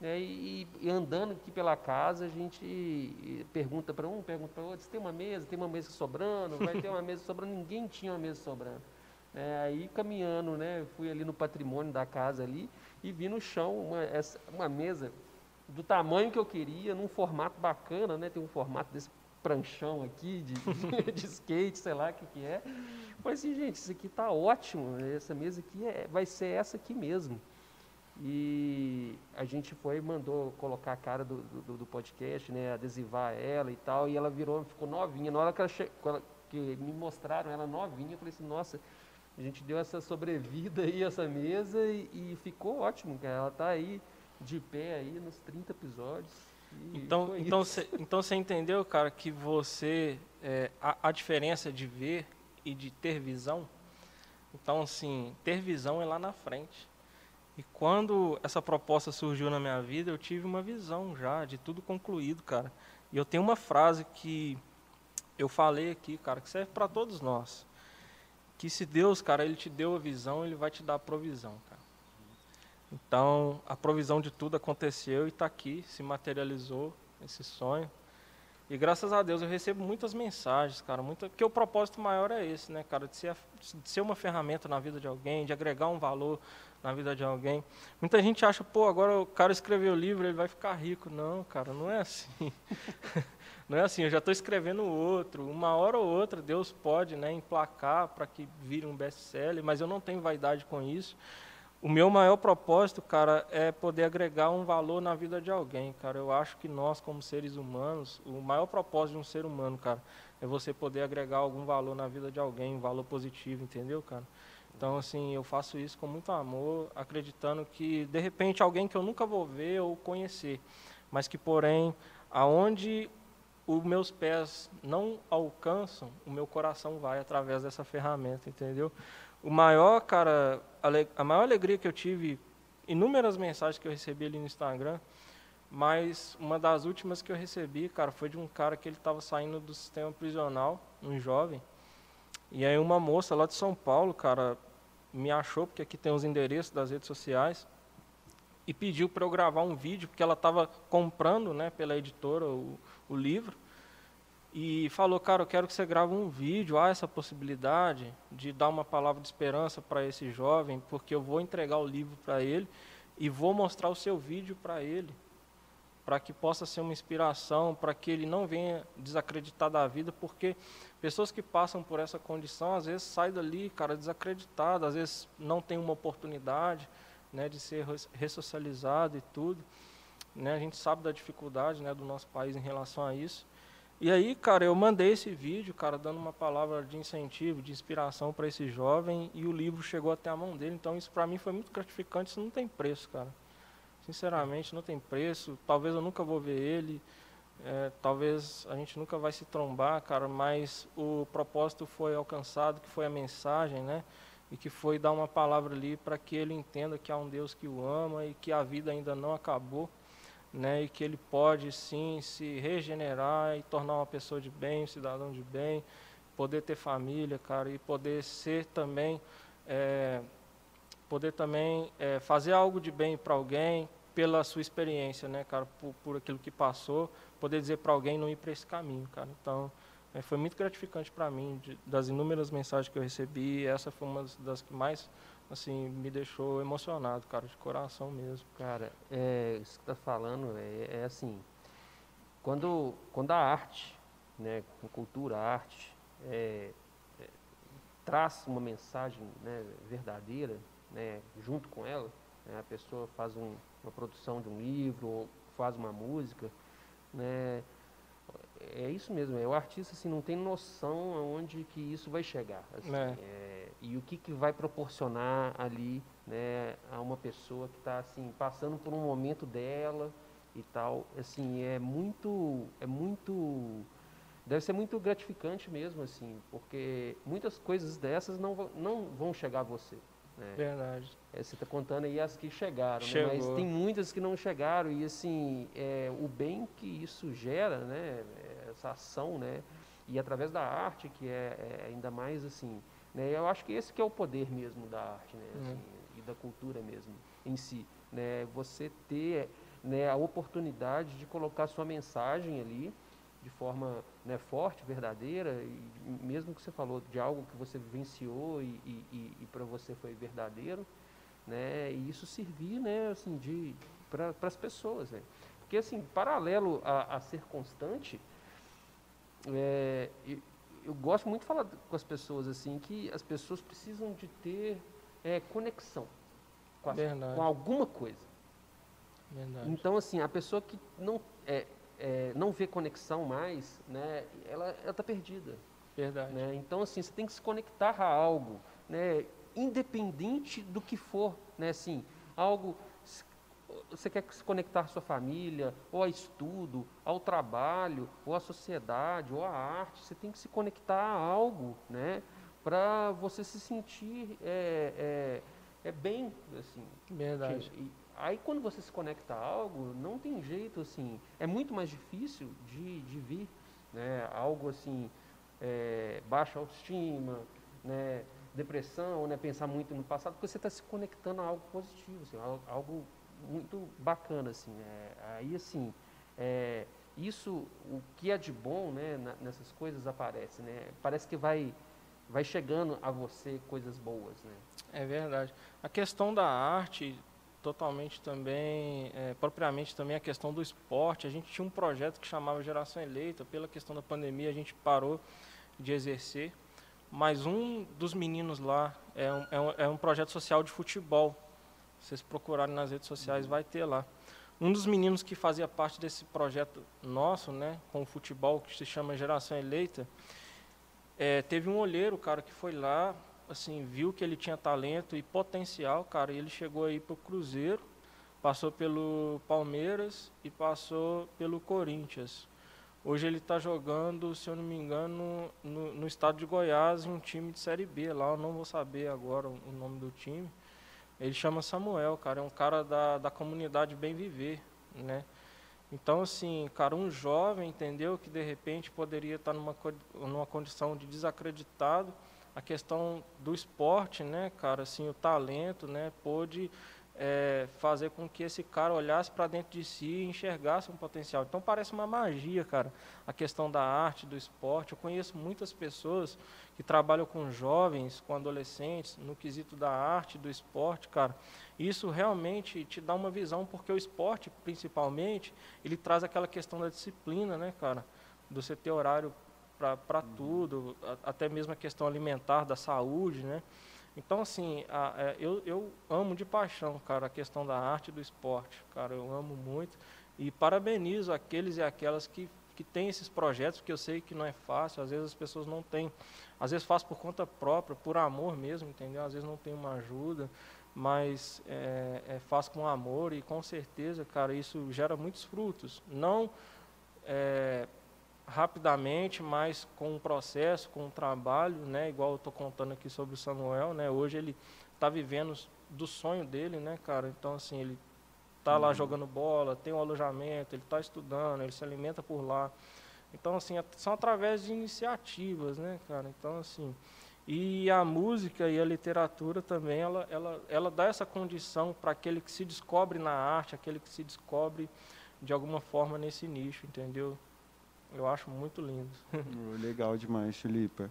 Né, e, e andando aqui pela casa, a gente pergunta para um, pergunta para outro, se tem uma mesa, tem uma mesa sobrando, vai ter uma mesa sobrando, ninguém tinha uma mesa sobrando. É, aí caminhando, né, fui ali no patrimônio da casa ali e vi no chão uma, essa- uma mesa do tamanho que eu queria, num formato bacana, né, tem um formato desse pranchão aqui de, de, skate, sei lá o que, que é. Falei assim, gente, isso aqui tá ótimo, essa mesa aqui é, vai ser essa aqui mesmo. E a gente foi e mandou colocar a cara do, do, do podcast, né, adesivar ela e tal, e ela virou, ficou novinha. Na hora que, ela che- que me mostraram ela novinha, eu falei assim, nossa, a gente deu essa sobrevida aí, essa mesa, e, e ficou ótimo, cara. Ela tá aí de pé aí nos 30 episódios. E Então, então, isso. você, então você entendeu, cara, que você é, a, a diferença de ver e de ter visão. Então, assim, ter visão é lá na frente. E quando essa proposta surgiu na minha vida, eu tive uma visão já de tudo concluído, cara. E eu tenho uma frase que eu falei aqui, cara, que serve para todos nós. Que se Deus, cara, ele te deu a visão, ele vai te dar a provisão, cara. Então, a provisão de tudo aconteceu e está aqui, se materializou esse sonho. E graças a Deus eu recebo muitas mensagens, cara, muita, porque o propósito maior é esse, né, cara, de ser, de ser uma ferramenta na vida de alguém, de agregar um valor na vida de alguém. Muita gente acha, pô, agora o cara escreveu o livro, ele vai ficar rico. Não, cara, não é assim. não é assim, eu já estou escrevendo outro. Uma hora ou outra Deus pode, né, emplacar para que vire um best-seller, mas eu não tenho vaidade com isso. O meu maior propósito, cara, é poder agregar um valor na vida de alguém, cara. Eu acho que nós, como seres humanos, o maior propósito de um ser humano, cara, é você poder agregar algum valor na vida de alguém, um valor positivo, entendeu, cara? Então, assim, eu faço isso com muito amor, acreditando que, de repente, alguém que eu nunca vou ver ou conhecer, mas que, porém, aonde os meus pés não alcançam, o meu coração vai através dessa ferramenta, entendeu? O maior, cara, a maior alegria que eu tive, inúmeras mensagens que eu recebi ali no Instagram, mas uma das últimas que eu recebi, cara, foi de um cara que ele estava saindo do sistema prisional, um jovem, e aí uma moça lá de São Paulo, cara, me achou, porque aqui tem os endereços das redes sociais, e pediu para eu gravar um vídeo, porque ela estava comprando, né, pela editora, o, o livro, e falou, cara, eu quero que você grave um vídeo, há essa possibilidade de dar uma palavra de esperança para esse jovem, porque eu vou entregar o livro para ele e vou mostrar o seu vídeo para ele, para que possa ser uma inspiração, para que ele não venha desacreditar da vida, porque pessoas que passam por essa condição, às vezes saem dali, cara, desacreditado, às vezes não tem uma oportunidade, né, de ser ressocializado e tudo, né, a gente sabe da dificuldade, né, do nosso país em relação a isso, e aí, cara, eu mandei esse vídeo, cara, dando uma palavra de incentivo, de inspiração para esse jovem, e o livro chegou até a mão dele. Então, isso para mim foi muito gratificante. Isso não tem preço, cara. Sinceramente, não tem preço. Talvez eu nunca vou ver ele, é, talvez a gente nunca vai se trombar, cara, mas o propósito foi alcançado, que foi a mensagem, né? E que foi dar uma palavra ali para que ele entenda que há um Deus que o ama e que a vida ainda não acabou né, e que ele pode sim se regenerar e tornar uma pessoa de bem, um cidadão de bem, poder ter família, cara, e poder ser também, é, poder também é, fazer algo de bem para alguém pela sua experiência, né, cara, por, por aquilo que passou, poder dizer para alguém não ir para esse caminho, cara. Então, é, foi muito gratificante para mim, de, das inúmeras mensagens que eu recebi, essa foi uma das que mais assim, me deixou emocionado, cara, de coração mesmo. Cara, é, isso que tá falando é, é, assim, quando, quando a arte, né, com cultura, arte, é, é, traz uma mensagem né, verdadeira, né, junto com ela, né, a pessoa faz um, uma produção de um livro, ou faz uma música, né, é isso mesmo, é, o artista assim, não tem noção aonde que isso vai chegar. Assim, é. É, e o que, que vai proporcionar ali né, a uma pessoa que está assim, passando por um momento dela e tal. Assim, é muito. É muito. Deve ser muito gratificante mesmo, assim, porque muitas coisas dessas não, não vão chegar a você. Né? Verdade. É, você está contando aí as que chegaram, né? mas tem muitas que não chegaram e assim é, o bem que isso gera, né? Essa ação, né? E através da arte que é, é ainda mais assim, né? Eu acho que esse que é o poder mesmo da arte, né? Assim, uhum. E da cultura mesmo em si, né? Você ter né, a oportunidade de colocar sua mensagem ali de forma né, forte, verdadeira, e mesmo que você falou de algo que você vivenciou e, e, e para você foi verdadeiro, né, e isso servir né, assim, de, para as pessoas. Né? Porque, assim, paralelo a, a ser constante, é, eu, gosto muito de falar com as pessoas assim que as pessoas precisam de ter é, conexão com, as, com alguma coisa. Verdade. Então, assim, a pessoa que não, é, é, não vê conexão mais, né, ela está perdida. Verdade. Né? Então, assim, você tem que se conectar a algo, né, independente do que for, né, assim, algo você quer se conectar à sua família, ou a estudo, ao trabalho, ou à sociedade, ou à arte, você tem que se conectar a algo, né? Para você se sentir é, é, é bem, assim. Verdade. Que, Aí quando você se conecta a algo, não tem jeito assim, é muito mais difícil de, de vir, né? Algo assim, é, baixa autoestima, né? depressão, né? pensar muito no passado, porque você está se conectando a algo positivo, assim, algo muito bacana, assim. É, aí assim, é, isso, o que é de bom, né? nessas coisas aparece, né? Parece que vai vai chegando a você coisas boas, né? É verdade. A questão da arte totalmente também, é, propriamente também a questão do esporte. A gente tinha um projeto que chamava Geração Eleita, pela questão da pandemia a gente parou de exercer, mas um dos meninos lá é um, é um, é um projeto social de futebol. Vocês procurarem nas redes sociais, vai ter lá. Um dos meninos que fazia parte desse projeto nosso, né, com o futebol, que se chama Geração Eleita, é, teve um olheiro, cara, que foi lá, assim, viu que ele tinha talento e potencial, cara, e ele chegou aí para o Cruzeiro, passou pelo Palmeiras e passou pelo Corinthians. Hoje ele está jogando, se eu não me engano, no, no, estado de Goiás, em um time de Série B. Lá eu não vou saber agora o, o nome do time. Ele chama Samuel, cara, é um cara da, da comunidade Bem Viver, né? Então, assim, cara, um jovem, entendeu, que de repente poderia estar numa, numa condição de desacreditado, a questão do esporte, né, cara, assim, o talento, né, pôde é, fazer com que esse cara olhasse para dentro de si e enxergasse um potencial. Então parece uma magia, cara, a questão da arte, do esporte. Eu conheço muitas pessoas que trabalham com jovens, com adolescentes, no quesito da arte, do esporte, cara. Isso realmente te dá uma visão, porque o esporte, principalmente, ele traz aquela questão da disciplina, né, cara? Do você ter horário para tudo, até mesmo a questão alimentar, da saúde, né? Então, assim, a, a, é, eu, eu amo de paixão, cara, a questão da arte e do esporte, cara, eu amo muito. E parabenizo aqueles e aquelas que, que têm esses projetos, porque eu sei que não é fácil, às vezes as pessoas não têm, às vezes faz por conta própria, por amor mesmo, entendeu? Às vezes não tem uma ajuda, mas é, é, faz com amor e com certeza, cara, isso gera muitos frutos. Não é, rapidamente, mas com um processo, com um trabalho, né? Igual eu estou contando aqui sobre o Samuel, né? Hoje ele está vivendo do sonho dele, né, cara? Então assim ele está lá uhum. jogando bola, tem um alojamento, ele está estudando, ele se alimenta por lá. Então assim são através de iniciativas, né, cara? Então assim e a música e a literatura também ela ela ela dá essa condição para aquele que se descobre na arte, aquele que se descobre de alguma forma nesse nicho, entendeu? Eu acho muito lindo. Legal demais, Filipe.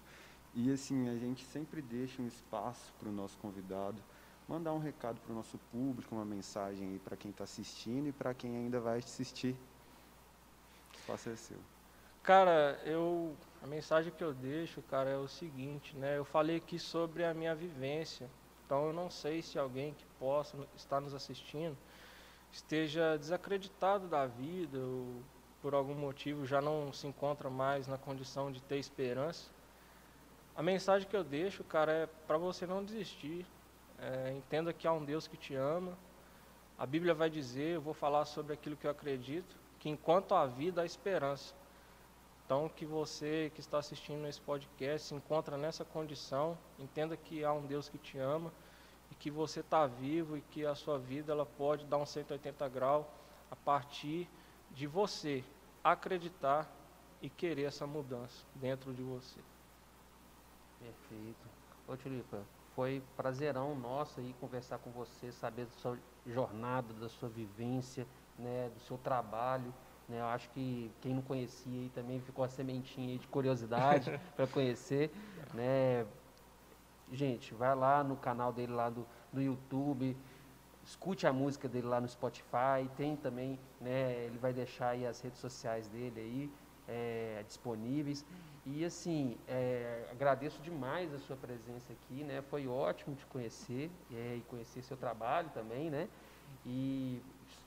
E assim, a gente sempre deixa um espaço para o nosso convidado mandar um recado para o nosso público, uma mensagem aí para quem está assistindo e para quem ainda vai assistir. O espaço é seu. Cara, eu a mensagem que eu deixo, cara, é o seguinte, né? Eu falei aqui sobre a minha vivência. Então eu não sei se alguém que possa estar nos assistindo esteja desacreditado da vida ou por algum motivo já não se encontra mais na condição de ter esperança, a mensagem que eu deixo, cara, é para você não desistir. É, entenda que há um Deus que te ama. A Bíblia vai dizer, eu vou falar sobre aquilo que eu acredito, que enquanto há vida, há esperança. Então, que você que está assistindo esse podcast se encontra nessa condição, entenda que há um Deus que te ama e que você está vivo e que a sua vida ela pode dar um 180 graus a partir de você acreditar e querer essa mudança dentro de você. Perfeito. Ô Tilipa, foi prazerão nosso aí conversar com você, saber da sua jornada, da sua vivência, né, do seu trabalho. Né, eu acho que quem não conhecia aí também ficou a sementinha de curiosidade para conhecer. Né. Gente, vai lá no canal dele lá do, do YouTube, escute a música dele lá no Spotify, tem também, né, ele vai deixar aí as redes sociais dele aí é, disponíveis. E assim, é, agradeço demais a sua presença aqui, né? Foi ótimo te conhecer é, e conhecer seu trabalho também, né? E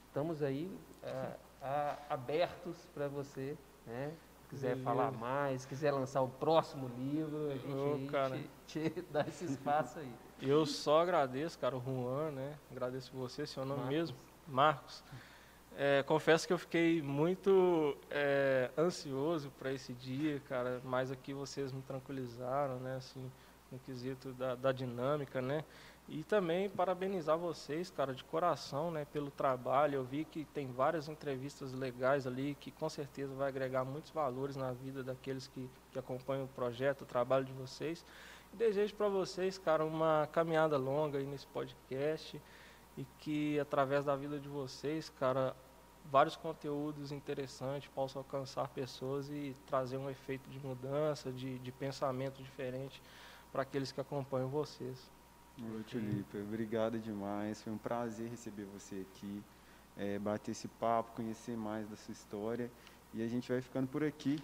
estamos aí é, a, abertos para você, né? Se quiser Beleza. falar mais, quiser lançar o próximo livro, a gente oh, te, te dá esse espaço aí. Eu só agradeço, cara, o Juan, né? Agradeço você, seu nome Marcos. mesmo, Marcos. É, confesso que eu fiquei muito é, ansioso para esse dia, cara, mas aqui vocês me tranquilizaram, né? Assim, no quesito da, da dinâmica, né? E também parabenizar vocês, cara, de coração, né, pelo trabalho. Eu vi que tem várias entrevistas legais ali que com certeza vai agregar muitos valores na vida daqueles que, que acompanham o projeto, o trabalho de vocês. Desejo para vocês, cara, uma caminhada longa aí nesse podcast e que através da vida de vocês, cara, vários conteúdos interessantes possam alcançar pessoas e trazer um efeito de mudança, de, de pensamento diferente para aqueles que acompanham vocês. Oi, Felipe, obrigado demais. Foi um prazer receber você aqui, é, bater esse papo, conhecer mais da sua história. E a gente vai ficando por aqui.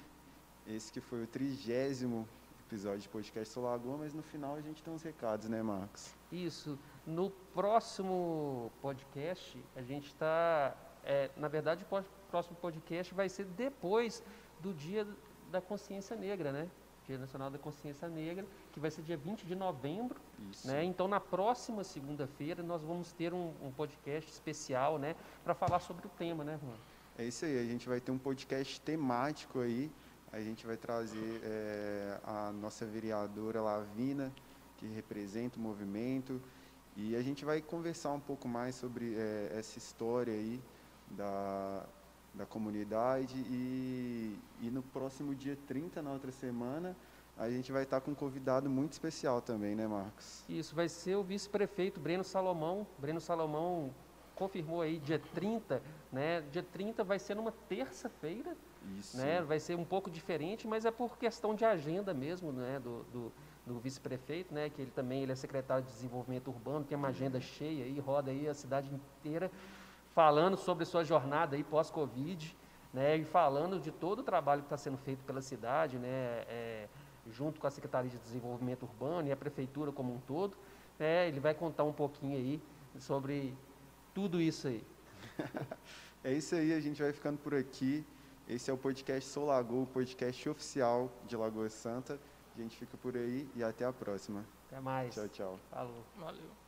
Esse que foi o trigésimo episódio de podcast Sou Lagoa, mas no final a gente tem uns recados, né, Marcos? Isso. No próximo podcast, a gente está. É, na verdade, o próximo podcast vai ser depois do Dia da Consciência Negra, né? Dia Nacional da Consciência Negra, que vai ser dia 20 de novembro. Né? Então, na próxima segunda-feira, nós vamos ter um, um podcast especial né, para falar sobre o tema, né, Juan? É isso aí, a gente vai ter um podcast temático aí a gente vai trazer é, a nossa vereadora Lavina, que representa o movimento, e a gente vai conversar um pouco mais sobre é, essa história aí da, da comunidade. E, e no próximo dia 30, na outra semana, a gente vai estar com um convidado muito especial também, né, Marcos? Isso, vai ser o vice-prefeito Breno Salomão. Breno Salomão confirmou aí dia 30, né? Dia 30 vai ser numa terça-feira, Isso. né? Vai ser um pouco diferente, mas é por questão de agenda mesmo, né? Do, do, do vice-prefeito, né? Que ele também ele é secretário de desenvolvimento urbano, tem uma agenda cheia aí, roda aí a cidade inteira falando sobre sua jornada aí pós-Covid, né? E falando de todo o trabalho que está sendo feito pela cidade, né? É, junto com a Secretaria de Desenvolvimento Urbano e a Prefeitura como um todo. né? ele vai contar um pouquinho aí sobre tudo isso aí. É isso aí, a gente vai ficando por aqui. Esse é o podcast Sou Lagoa, o podcast oficial de Lagoa Santa. A gente fica por aí e até a próxima. Até mais. Tchau, tchau. Falou. Valeu.